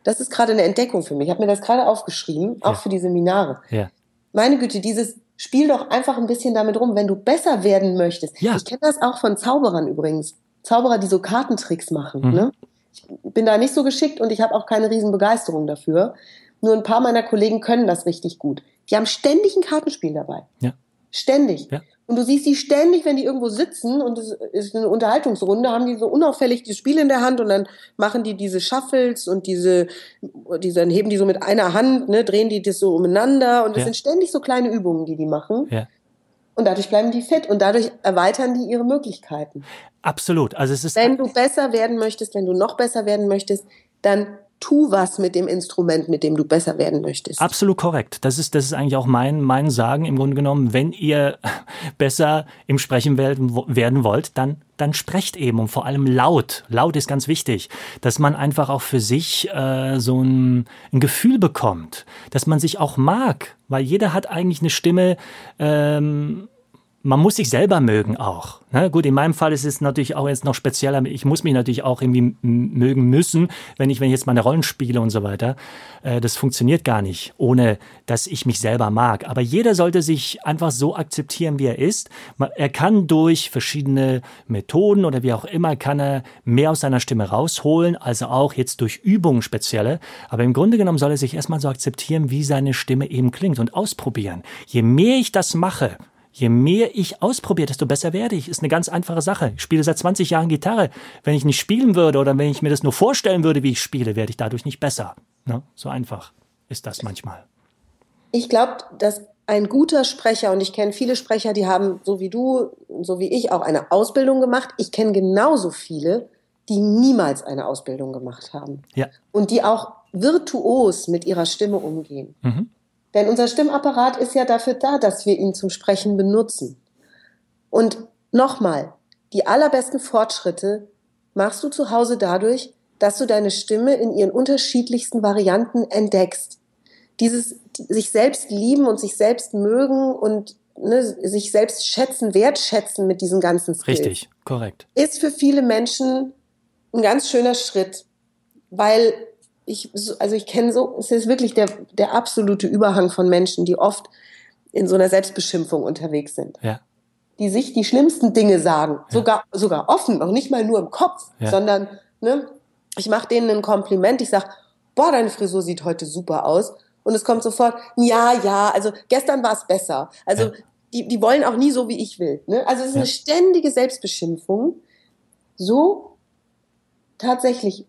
Das ist gerade eine Entdeckung für mich. Ich habe mir das gerade aufgeschrieben, auch ja. für die Seminare. Ja meine Güte, dieses spiel doch einfach ein bisschen damit rum, wenn du besser werden möchtest. Ja. Ich kenne das auch von Zauberern übrigens. Zauberer, die so Kartentricks machen. Mhm. Ne? Ich bin da nicht so geschickt und ich habe auch keine Riesenbegeisterung dafür. Nur ein paar meiner Kollegen können das richtig gut. Die haben ständig ein Kartenspiel dabei. Ja. Ständig. Ja. Und du siehst die ständig, wenn die irgendwo sitzen und es ist eine Unterhaltungsrunde, haben die so unauffällig das Spiel in der Hand und dann machen die diese Shuffles und diese, diese dann heben die so mit einer Hand, ne, drehen die das so umeinander und es ja. sind ständig so kleine Übungen, die die machen. Ja. Und dadurch bleiben die fit und dadurch erweitern die ihre Möglichkeiten. Absolut. Also es ist. Wenn du besser werden möchtest, wenn du noch besser werden möchtest, dann tu was mit dem Instrument, mit dem du besser werden möchtest. Absolut korrekt. Das ist, das ist eigentlich auch mein, mein Sagen im Grunde genommen. Wenn ihr (laughs) besser im Sprechen werden wollt, dann, dann sprecht eben und vor allem laut. Laut ist ganz wichtig, dass man einfach auch für sich äh, so ein, ein Gefühl bekommt, dass man sich auch mag, weil jeder hat eigentlich eine Stimme, ähm, man muss sich selber mögen auch. Ne? Gut, in meinem Fall ist es natürlich auch jetzt noch spezieller. Ich muss mich natürlich auch irgendwie mögen müssen, wenn ich, wenn ich jetzt meine Rollen spiele und so weiter. Äh, das funktioniert gar nicht, ohne dass ich mich selber mag. Aber jeder sollte sich einfach so akzeptieren, wie er ist. Er kann durch verschiedene Methoden oder wie auch immer, kann er mehr aus seiner Stimme rausholen, also auch jetzt durch Übungen spezielle. Aber im Grunde genommen soll er sich erstmal so akzeptieren, wie seine Stimme eben klingt und ausprobieren. Je mehr ich das mache, Je mehr ich ausprobiere, desto besser werde ich. Ist eine ganz einfache Sache. Ich spiele seit 20 Jahren Gitarre. Wenn ich nicht spielen würde oder wenn ich mir das nur vorstellen würde, wie ich spiele, werde ich dadurch nicht besser. Ne? So einfach ist das manchmal. Ich glaube, dass ein guter Sprecher, und ich kenne viele Sprecher, die haben, so wie du, so wie ich, auch eine Ausbildung gemacht. Ich kenne genauso viele, die niemals eine Ausbildung gemacht haben. Ja. Und die auch virtuos mit ihrer Stimme umgehen. Mhm. Denn unser Stimmapparat ist ja dafür da, dass wir ihn zum Sprechen benutzen. Und nochmal, die allerbesten Fortschritte machst du zu Hause dadurch, dass du deine Stimme in ihren unterschiedlichsten Varianten entdeckst. Dieses sich selbst lieben und sich selbst mögen und ne, sich selbst schätzen, wertschätzen mit diesen ganzen Skills. Richtig, korrekt. Ist für viele Menschen ein ganz schöner Schritt, weil ich, also ich kenne so, es ist wirklich der, der absolute Überhang von Menschen, die oft in so einer Selbstbeschimpfung unterwegs sind. Ja. Die sich die schlimmsten Dinge sagen, ja. sogar, sogar offen, noch nicht mal nur im Kopf, ja. sondern, ne, ich mache denen ein Kompliment, ich sag, boah, deine Frisur sieht heute super aus. Und es kommt sofort, ja, ja, also gestern war es besser. Also die, die wollen auch nie so, wie ich will. Ne? Also es ist eine ständige Selbstbeschimpfung. So tatsächlich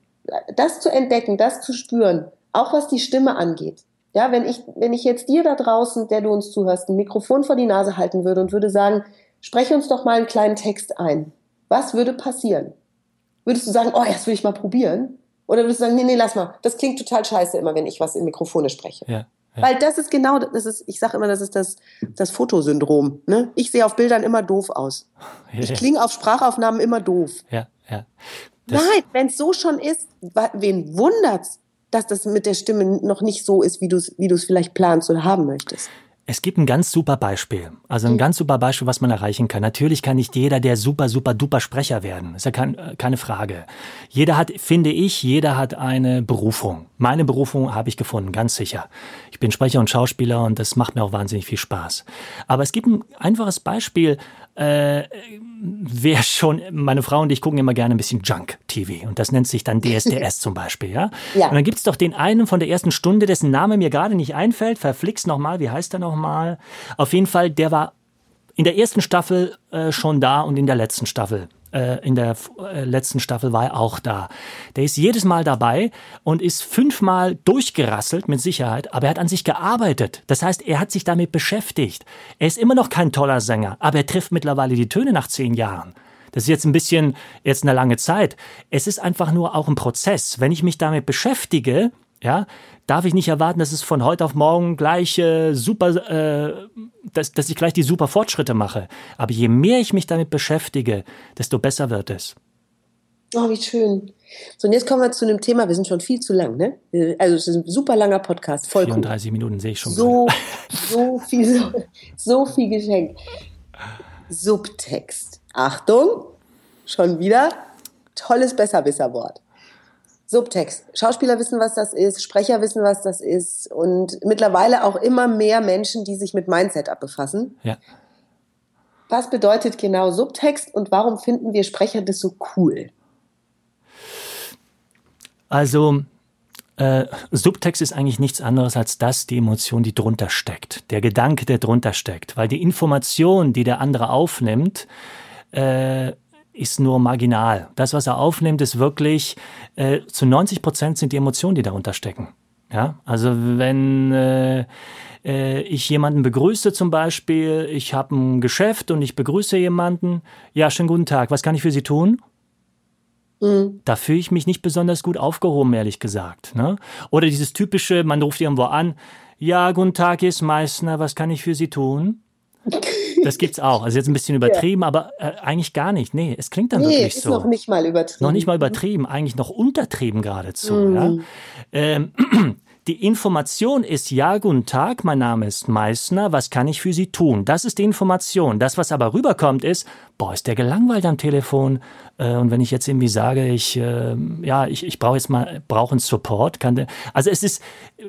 das zu entdecken, das zu spüren, auch was die Stimme angeht. Ja, wenn ich, wenn ich jetzt dir da draußen, der du uns zuhörst, ein Mikrofon vor die Nase halten würde und würde sagen, spreche uns doch mal einen kleinen Text ein. Was würde passieren? Würdest du sagen, oh, das will ich mal probieren? Oder würdest du sagen, nee, nee, lass mal. Das klingt total scheiße immer, wenn ich was in Mikrofone spreche. Ja, ja. Weil das ist genau, das ist, ich sage immer, das ist das, das Fotosyndrom. Ne? Ich sehe auf Bildern immer doof aus. (laughs) Ich klinge auf Sprachaufnahmen immer doof. Ja, ja. Nein, wenn es so schon ist, wen wundert's, dass das mit der Stimme noch nicht so ist, wie du es wie du's vielleicht planst oder haben möchtest? Es gibt ein ganz super Beispiel. Also ein mhm. ganz super Beispiel, was man erreichen kann. Natürlich kann nicht jeder der super, super, duper Sprecher werden. Ist ja kein, äh, keine Frage. Jeder hat, finde ich, jeder hat eine Berufung. Meine Berufung habe ich gefunden, ganz sicher. Ich bin Sprecher und Schauspieler und das macht mir auch wahnsinnig viel Spaß. Aber es gibt ein einfaches Beispiel, äh, wer schon, meine Frau und ich gucken immer gerne ein bisschen Junk-TV und das nennt sich dann (laughs) DSDS zum Beispiel, ja? ja. Und dann gibt's doch den einen von der ersten Stunde, dessen Name mir gerade nicht einfällt, verflixt nochmal, wie heißt er nochmal? Auf jeden Fall, der war in der ersten Staffel äh, schon da und in der letzten Staffel äh, in der äh, letzten Staffel war er auch da. Der ist jedes Mal dabei und ist fünfmal durchgerasselt mit Sicherheit, aber er hat an sich gearbeitet. Das heißt, er hat sich damit beschäftigt. Er ist immer noch kein toller Sänger, aber er trifft mittlerweile die Töne nach zehn Jahren. Das ist jetzt ein bisschen, jetzt eine lange Zeit. Es ist einfach nur auch ein Prozess. Wenn ich mich damit beschäftige, ja, darf ich nicht erwarten, dass es von heute auf morgen gleich äh, super, äh, dass, dass ich gleich die super Fortschritte mache. Aber je mehr ich mich damit beschäftige, desto besser wird es. Oh, wie schön. So, und jetzt kommen wir zu einem Thema, wir sind schon viel zu lang, ne? Also es ist ein super langer Podcast, voll 34 cool. Minuten sehe ich schon. So, (laughs) so viel, so, so viel Geschenk. Subtext. Achtung, schon wieder tolles Besserwisserwort. Subtext. Schauspieler wissen, was das ist, Sprecher wissen, was das ist und mittlerweile auch immer mehr Menschen, die sich mit Mindset befassen. Ja. Was bedeutet genau Subtext und warum finden wir Sprecher das so cool? Also äh, Subtext ist eigentlich nichts anderes als das, die Emotion, die drunter steckt, der Gedanke, der drunter steckt, weil die Information, die der andere aufnimmt, äh, ist nur marginal. Das, was er aufnimmt, ist wirklich äh, zu 90 Prozent sind die Emotionen, die darunter stecken. Ja, also wenn äh, äh, ich jemanden begrüße zum Beispiel, ich habe ein Geschäft und ich begrüße jemanden, ja, schönen guten Tag, was kann ich für Sie tun? Mhm. Da fühle ich mich nicht besonders gut aufgehoben, ehrlich gesagt. Ne? Oder dieses typische, man ruft irgendwo an, ja, guten Tag, hier ist Meißner, was kann ich für Sie tun? Das gibt's auch. Also jetzt ein bisschen übertrieben, ja. aber äh, eigentlich gar nicht. Nee, es klingt dann nee, wirklich ist so. noch nicht mal übertrieben. Noch nicht mal übertrieben, eigentlich noch untertrieben geradezu. Mhm. Ja? Ähm, (clears throat) die Information ist, ja, guten Tag, mein Name ist Meißner, was kann ich für Sie tun? Das ist die Information. Das, was aber rüberkommt, ist, boah, ist der gelangweilt am Telefon. Äh, und wenn ich jetzt irgendwie sage, ich, äh, ja, ich, ich brauche jetzt mal, brauche einen Support, kann der, also es ist,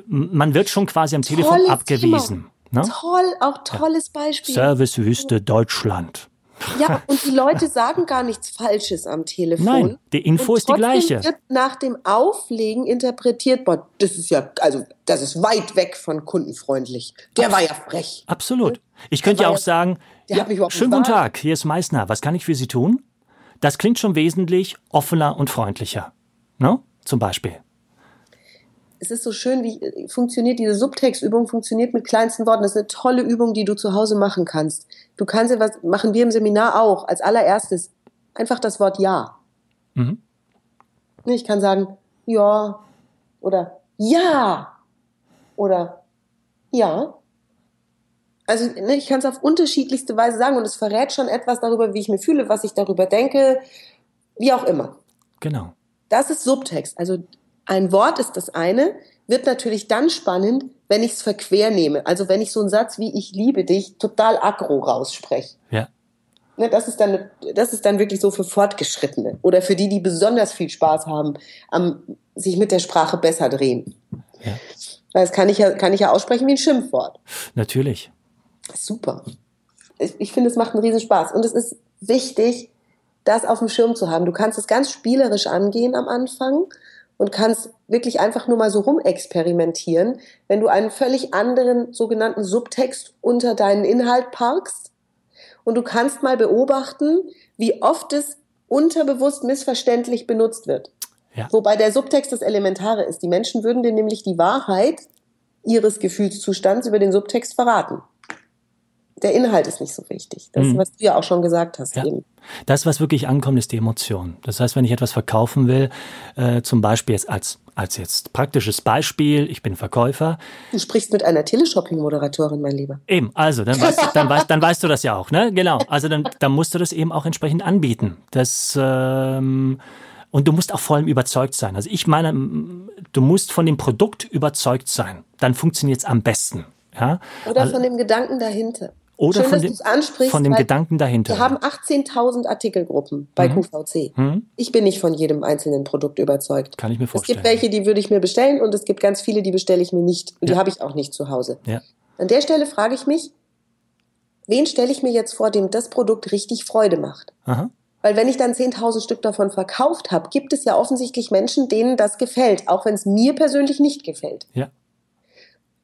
man wird schon quasi am Telefon Tolles abgewiesen. Thema. Ne? Toll, auch tolles ja. Beispiel. Servicewüste Deutschland. Ja, (laughs) und die Leute sagen gar nichts Falsches am Telefon. Nein, die Info ist die gleiche. wird nach dem Auflegen interpretiert, boah, das ist ja, also das ist weit weg von kundenfreundlich. Der Abs war ja frech. Absolut. Ich könnte ja auch sagen, ja, schönen guten Tag, hier ist Meißner, was kann ich für Sie tun? Das klingt schon wesentlich offener und freundlicher. Ne? Zum Beispiel es ist so schön, wie äh, funktioniert diese Subtextübung, funktioniert mit kleinsten Worten. Das ist eine tolle Übung, die du zu Hause machen kannst. Du kannst ja was, machen wir im Seminar auch, als allererstes, einfach das Wort Ja. Mhm. Ich kann sagen, ja, oder ja, oder ja. Also ne, ich kann es auf unterschiedlichste Weise sagen und es verrät schon etwas darüber, wie ich mir fühle, was ich darüber denke, wie auch immer. Genau. Das ist Subtext. Also ein Wort ist das eine, wird natürlich dann spannend, wenn ich es verquer nehme. Also wenn ich so einen Satz wie ich liebe dich total aggro rausspreche. Ja. Ne, das, ist dann, das ist dann wirklich so für Fortgeschrittene oder für die, die besonders viel Spaß haben, am, sich mit der Sprache besser drehen. Ja. Das kann ich, ja, kann ich ja aussprechen wie ein Schimpfwort. Natürlich. Super. Ich, ich finde, es macht einen riesen Spaß. Und es ist wichtig, das auf dem Schirm zu haben. Du kannst es ganz spielerisch angehen am Anfang und kannst wirklich einfach nur mal so rumexperimentieren, wenn du einen völlig anderen sogenannten Subtext unter deinen Inhalt parkst und du kannst mal beobachten, wie oft es unterbewusst missverständlich benutzt wird. Ja. Wobei der Subtext das Elementare ist. Die Menschen würden dir nämlich die Wahrheit ihres Gefühlszustands über den Subtext verraten der Inhalt ist nicht so wichtig. Das, mhm. was du ja auch schon gesagt hast. Ja. Eben. Das, was wirklich ankommt, ist die Emotion. Das heißt, wenn ich etwas verkaufen will, äh, zum Beispiel jetzt als, als jetzt praktisches Beispiel, ich bin Verkäufer. Du sprichst mit einer Teleshopping-Moderatorin, mein Lieber. Eben, also, dann weißt, dann, weißt, dann weißt du das ja auch, ne? Genau. Also dann, dann musst du das eben auch entsprechend anbieten. Das, ähm, und du musst auch vor allem überzeugt sein. Also ich meine, du musst von dem Produkt überzeugt sein. Dann funktioniert es am besten. Ja? Oder also, von dem Gedanken dahinter. Oder Schön, von, dem, von dem Gedanken dahinter. Wir haben 18.000 Artikelgruppen bei mhm. QVC. Mhm. Ich bin nicht von jedem einzelnen Produkt überzeugt. Kann ich mir vorstellen. Es gibt welche, die würde ich mir bestellen und es gibt ganz viele, die bestelle ich mir nicht. Und ja. die habe ich auch nicht zu Hause. Ja. An der Stelle frage ich mich, wen stelle ich mir jetzt vor, dem das Produkt richtig Freude macht? Aha. Weil wenn ich dann 10.000 Stück davon verkauft habe, gibt es ja offensichtlich Menschen, denen das gefällt, auch wenn es mir persönlich nicht gefällt. Ja.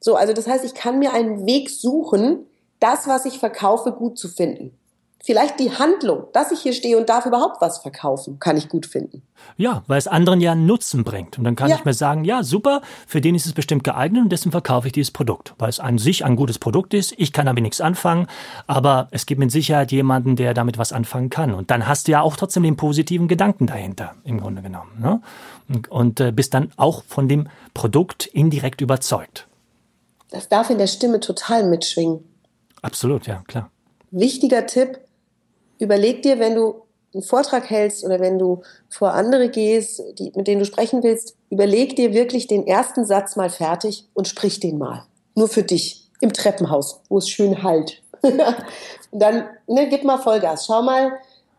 So, also das heißt, ich kann mir einen Weg suchen, das, was ich verkaufe, gut zu finden. Vielleicht die Handlung, dass ich hier stehe und darf überhaupt was verkaufen, kann ich gut finden. Ja, weil es anderen ja einen Nutzen bringt. Und dann kann ja. ich mir sagen, ja, super, für den ist es bestimmt geeignet und deswegen verkaufe ich dieses Produkt. Weil es an sich ein gutes Produkt ist. Ich kann damit nichts anfangen, aber es gibt mit Sicherheit jemanden, der damit was anfangen kann. Und dann hast du ja auch trotzdem den positiven Gedanken dahinter, im Grunde genommen. Ne? Und, und äh, bist dann auch von dem Produkt indirekt überzeugt. Das darf in der Stimme total mitschwingen. Absolut, ja, klar. Wichtiger Tipp, überleg dir, wenn du einen Vortrag hältst oder wenn du vor andere gehst, die, mit denen du sprechen willst, überleg dir wirklich den ersten Satz mal fertig und sprich den mal. Nur für dich. Im Treppenhaus, wo es schön halt. (laughs) dann ne, gib mal Vollgas. Schau mal,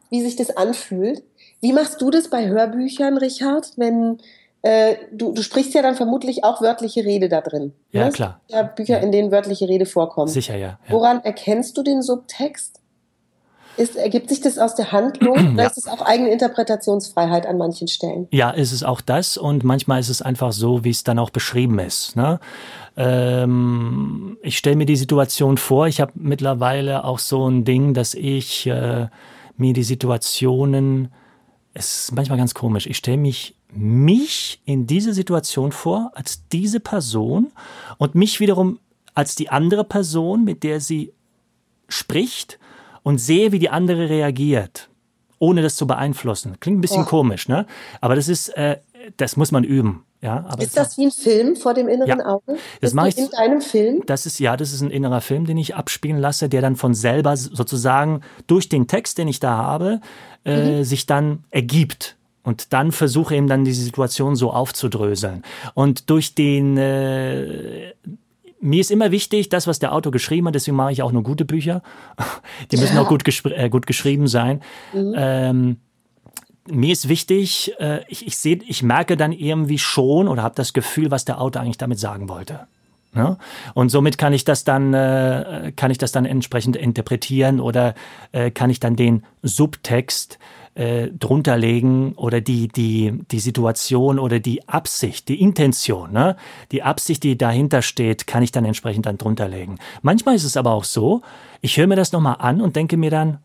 wie sich das anfühlt. Wie machst du das bei Hörbüchern, Richard, wenn äh, du, du sprichst ja dann vermutlich auch wörtliche Rede da drin. Ja, ne? klar. Ja, Bücher, Ja. in denen wörtliche Rede vorkommt. Sicher, ja. ja. Woran erkennst du den Subtext? Ist, ergibt sich das aus der Handlung (clears throat) oder Ja. ist es auch eigene Interpretationsfreiheit an manchen Stellen? Ja, ist es auch das und manchmal ist es einfach so, wie es dann auch beschrieben ist. Ne? Ähm, ich stelle mir die Situation vor, ich habe mittlerweile auch so ein Ding, dass ich äh, mir die Situationen, es ist manchmal ganz komisch, ich stelle mich mich in diese Situation vor als diese Person und mich wiederum als die andere Person, mit der sie spricht und sehe, wie die andere reagiert, ohne das zu beeinflussen. Klingt ein bisschen Ja. komisch, ne? Aber das ist, äh, das muss man üben. Ja, Ist das wie ein Film vor dem inneren Ja. Auge? Das mache ich- in deinem Film? das ist ja, das ist ein innerer Film, den ich abspielen lasse, der dann von selber sozusagen durch den Text, den ich da habe, äh, sich dann ergibt. Und dann versuche eben dann diese Situation so aufzudröseln. Und durch den, äh, mir ist immer wichtig, das, was der Autor geschrieben hat, deswegen mache ich auch nur gute Bücher. (laughs) Die müssen Ja. auch gut, äh, gut geschrieben sein. Ähm, mir ist wichtig, äh, ich, ich sehe, ich merke dann irgendwie schon oder habe das Gefühl, was der Autor eigentlich damit sagen wollte. Ja? Und somit kann ich das dann, äh, kann ich das dann entsprechend interpretieren oder äh, kann ich dann den Subtext äh, drunter legen oder die, die, die Situation oder die Absicht, die Intention, ne? die Absicht, die dahinter steht, kann ich dann entsprechend dann drunter legen. Manchmal ist es aber auch so, ich höre mir das nochmal an und denke mir dann,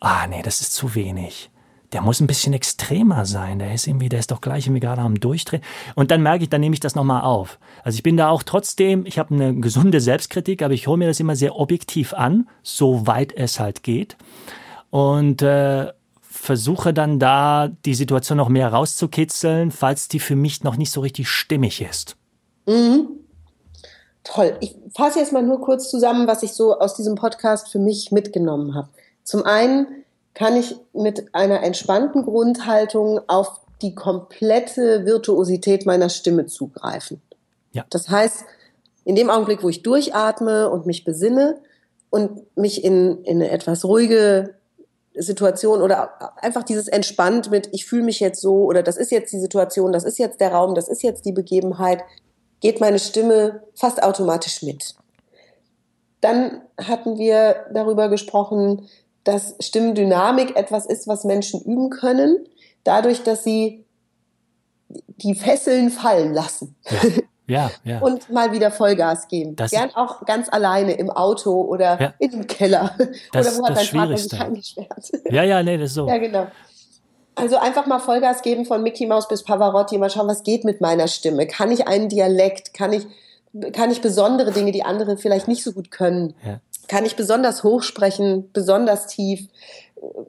ah nee, das ist zu wenig. Der muss ein bisschen extremer sein. Der ist irgendwie, der ist doch gleich irgendwie gerade am Durchdrehen. Und dann merke ich, dann nehme ich das nochmal auf. Also ich bin da auch trotzdem, ich habe eine gesunde Selbstkritik, aber ich hole mir das immer sehr objektiv an, soweit es halt geht. Und äh, versuche dann da die Situation noch mehr rauszukitzeln, falls die für mich noch nicht so richtig stimmig ist. Toll. Ich fasse jetzt mal nur kurz zusammen, was ich so aus diesem Podcast für mich mitgenommen habe. Zum einen kann ich mit einer entspannten Grundhaltung auf die komplette Virtuosität meiner Stimme zugreifen. Ja. Das heißt, in dem Augenblick, wo ich durchatme und mich besinne und mich in, in eine etwas ruhige Situation oder einfach dieses entspannt mit, ich fühle mich jetzt so oder das ist jetzt die Situation, das ist jetzt der Raum, das ist jetzt die Begebenheit, geht meine Stimme fast automatisch mit. Dann hatten wir darüber gesprochen, dass Stimmdynamik etwas ist, was Menschen üben können, dadurch, dass sie die Fesseln fallen lassen ja. und mal wieder Vollgas geben. Das- Gern auch ganz alleine im Auto oder Ja. in dem Keller. (laughs) Das- oder wo hat dein Partner sich eingesperrt? (laughs) ja, ja, nee, das ist so. Ja, genau. Also einfach mal Vollgas geben von Mickey Mouse bis Pavarotti, mal schauen, was geht mit meiner Stimme. Kann ich einen Dialekt? Kann ich, kann ich besondere Dinge, die andere vielleicht nicht so gut können? Ja. Kann ich besonders hoch sprechen, besonders tief?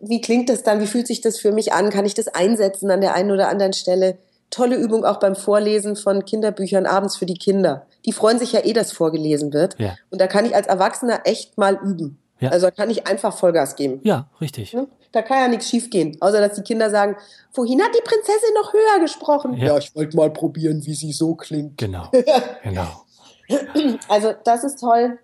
Wie klingt das dann? Wie fühlt sich das für mich an? Kann ich das einsetzen an der einen oder anderen Stelle? Tolle Übung auch beim Vorlesen von Kinderbüchern abends für die Kinder. Die freuen sich ja eh, dass vorgelesen wird. Ja. Und da kann ich als Erwachsener echt mal üben. Ja. Also da kann ich einfach Vollgas geben. Ja, richtig. Ne? Da kann ja nichts schiefgehen, außer dass die Kinder sagen, wohin hat die Prinzessin noch höher gesprochen? Ja. ich wollte mal probieren, wie sie so klingt. Genau. (laughs) Genau. Also das ist toll.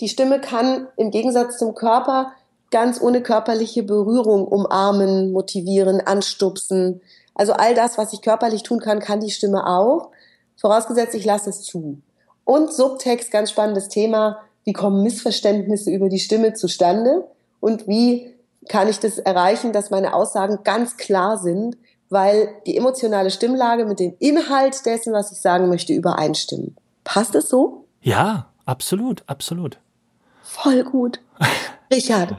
Die Stimme kann im Gegensatz zum Körper ganz ohne körperliche Berührung umarmen, motivieren, anstupsen. Also all das, was ich körperlich tun kann, kann die Stimme auch. Vorausgesetzt, ich lasse es zu. Und Subtext, ganz spannendes Thema. Wie kommen Missverständnisse über die Stimme zustande? Und wie kann ich das erreichen, dass meine Aussagen ganz klar sind, weil die emotionale Stimmlage mit dem Inhalt dessen, was ich sagen möchte, übereinstimmen. Passt es so? Ja, absolut, absolut. Voll gut. (laughs) Richard,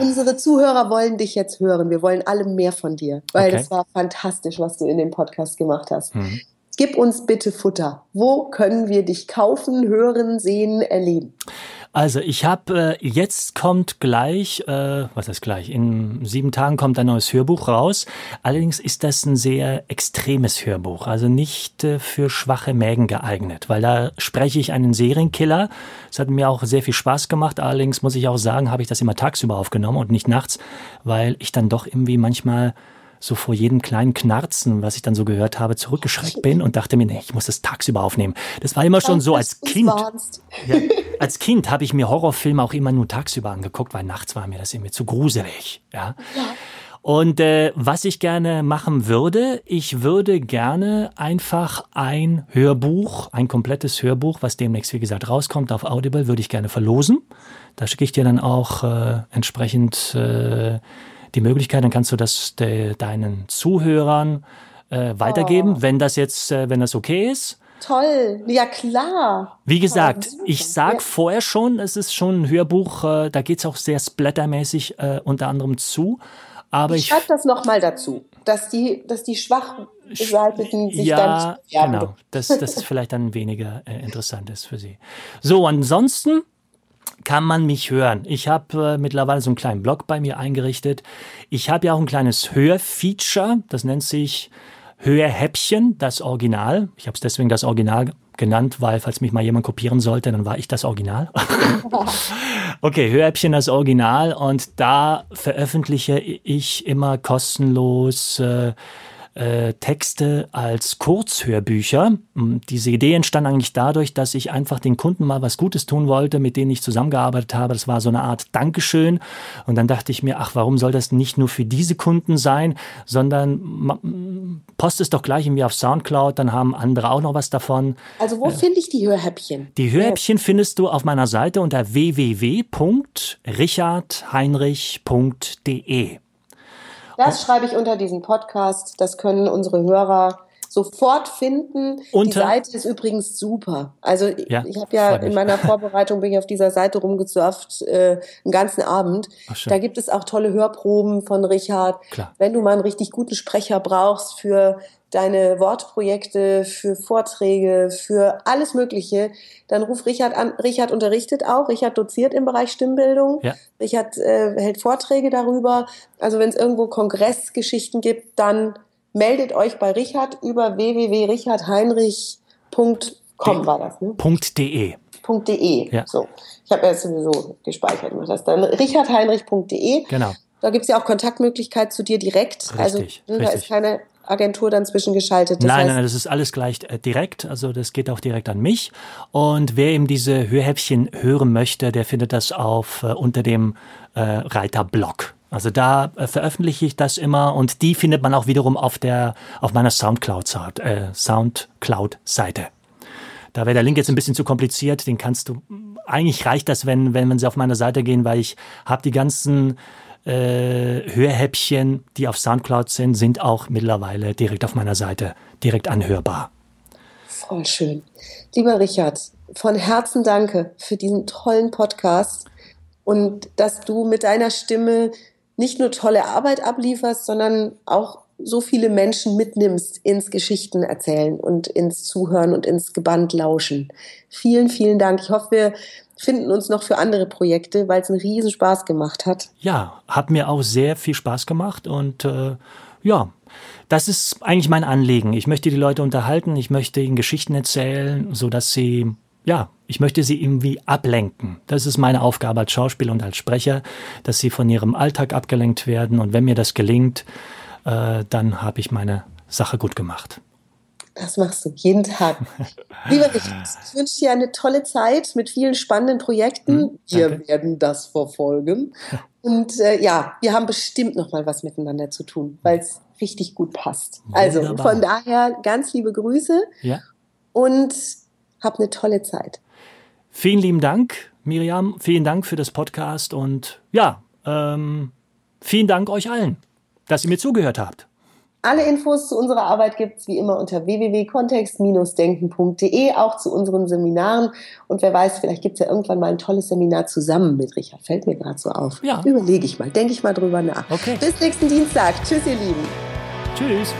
unsere Zuhörer wollen dich jetzt hören. Wir wollen alle mehr von dir, weil Okay. das war fantastisch, was du in dem Podcast gemacht hast. Mhm. Gib uns bitte Futter. Wo können wir dich kaufen, hören, sehen, erleben? Also ich habe, äh, jetzt kommt gleich, äh, was ist gleich, in sieben Tagen kommt ein neues Hörbuch raus. Allerdings ist das ein sehr extremes Hörbuch, also nicht äh, für schwache Mägen geeignet, weil da spreche ich einen Serienkiller. Es hat mir auch sehr viel Spaß gemacht, allerdings muss ich auch sagen, habe ich das immer tagsüber aufgenommen und nicht nachts, weil ich dann doch irgendwie manchmal so vor jedem kleinen Knarzen, was ich dann so gehört habe, zurückgeschreckt bin und dachte mir, nee, ich muss das tagsüber aufnehmen. Das war immer schon so als Kind. Ja, als Kind habe ich mir Horrorfilme auch immer nur tagsüber angeguckt, weil nachts war mir das irgendwie zu gruselig. Ja. Und äh, was ich gerne machen würde, ich würde gerne einfach ein Hörbuch, ein komplettes Hörbuch, was demnächst, wie gesagt, rauskommt auf Audible, würde ich gerne verlosen. Da schicke ich dir dann auch äh, entsprechend äh, die Möglichkeit, dann kannst du das de, deinen Zuhörern äh, weitergeben, oh. wenn das jetzt, äh, wenn das okay ist. Toll, ja klar. Wie gesagt, oh, ich sag ja. vorher schon, es ist schon ein Hörbuch, äh, da geht's auch sehr splattermäßig äh, unter anderem zu. Aber ich, ich schreibe das nochmal dazu, dass die, dass die Schwachseitigen sich ja, dann genau, dass das vielleicht dann weniger äh, interessant ist für sie. So, ansonsten kann man mich hören. Ich habe äh, mittlerweile so einen kleinen Blog bei mir eingerichtet. Ich habe ja auch ein kleines Hörfeature, das nennt sich Hörhäppchen, das Original. Ich habe es deswegen das Original genannt, weil falls mich mal jemand kopieren sollte, dann war ich das Original. (laughs) okay, Hörhäppchen das Original und da veröffentliche ich immer kostenlos äh, äh, Texte als Kurzhörbücher. Hm, diese Idee entstand eigentlich dadurch, dass ich einfach den Kunden mal was Gutes tun wollte, mit denen ich zusammengearbeitet habe. Das war so eine Art Dankeschön. Und dann dachte ich mir, ach, warum soll das nicht nur für diese Kunden sein, sondern post es doch gleich irgendwie auf Soundcloud, dann haben andere auch noch was davon. Also wo äh, finde ich die Hörhäppchen? Die Hörhäppchen findest du auf meiner Seite unter www.richardheinrich.de. Das schreibe ich unter diesen Podcast. Das können unsere Hörer sofort finden. Unter die Seite ist übrigens super. Also ja, ich habe ja in meiner (laughs) Vorbereitung bin ich auf dieser Seite rumgesurft äh, einen ganzen Abend. Ach, da gibt es auch tolle Hörproben von Richard. Klar. Wenn du mal einen richtig guten Sprecher brauchst für deine Wortprojekte, für Vorträge, für alles Mögliche, dann ruf Richard an. Richard unterrichtet auch. Richard doziert im Bereich Stimmbildung. Ja. Richard äh, hält Vorträge darüber. Also wenn es irgendwo Kongressgeschichten gibt, dann meldet euch bei Richard über www.richardheinrich.com war das, ne? .de. .de. Ja. So. Ich habe ja sowieso gespeichert. Das dann richardheinrich.de. Genau. Da gibt es ja auch Kontaktmöglichkeit zu dir direkt. Richtig, also ne, da ist keine Agentur dann zwischengeschaltet. Das nein, nein, das ist alles gleich äh, direkt. Also das geht auch direkt an mich. Und wer eben diese Hörhäppchen hören möchte, der findet das auf äh, unter dem äh, Reiter Blog. Also da äh, veröffentliche ich das immer und die findet man auch wiederum auf der auf meiner Soundcloud äh, Soundcloud Seite. Da wäre der Link jetzt ein bisschen zu kompliziert, den kannst du eigentlich reicht das, wenn wenn man sie auf meiner Seite gehen, weil ich habe die ganzen äh, Hörhäppchen, die auf Soundcloud sind, sind auch mittlerweile direkt auf meiner Seite direkt anhörbar. Voll schön. Lieber Richard, von Herzen danke für diesen tollen Podcast und dass du mit deiner Stimme nicht nur tolle Arbeit ablieferst, sondern auch so viele Menschen mitnimmst ins Geschichten erzählen und ins Zuhören und ins Geband lauschen. Vielen, vielen Dank. Ich hoffe, wir finden uns noch für andere Projekte, weil es einen riesen Spaß gemacht hat. Ja, hat mir auch sehr viel Spaß gemacht und äh, ja, das ist eigentlich mein Anliegen. Ich möchte die Leute unterhalten, ich möchte ihnen Geschichten erzählen, so dass sie ja, ich möchte sie irgendwie ablenken. Das ist meine Aufgabe als Schauspieler und als Sprecher, dass sie von ihrem Alltag abgelenkt werden. Und wenn mir das gelingt, äh, dann habe ich meine Sache gut gemacht. Das machst du jeden Tag. (laughs) Lieber Richard, ich wünsche dir eine tolle Zeit mit vielen spannenden Projekten. Hm, wir werden das verfolgen. Und äh, ja, wir haben bestimmt noch mal was miteinander zu tun, weil es richtig gut passt. Also Wunderbar. von daher ganz liebe Grüße. Ja. Und hab eine tolle Zeit. Vielen lieben Dank, Miriam. Vielen Dank für das Podcast und ja, ähm, vielen Dank euch allen, dass ihr mir zugehört habt. Alle Infos zu unserer Arbeit gibt es wie immer unter www.kontext-denken.de, auch zu unseren Seminaren. Und wer weiß, vielleicht gibt es ja irgendwann mal ein tolles Seminar zusammen mit Richard. Fällt mir gerade so auf. Ja. Überlege ich mal, denke ich mal drüber nach. Okay. Bis nächsten Dienstag. Tschüss, ihr Lieben. Tschüss.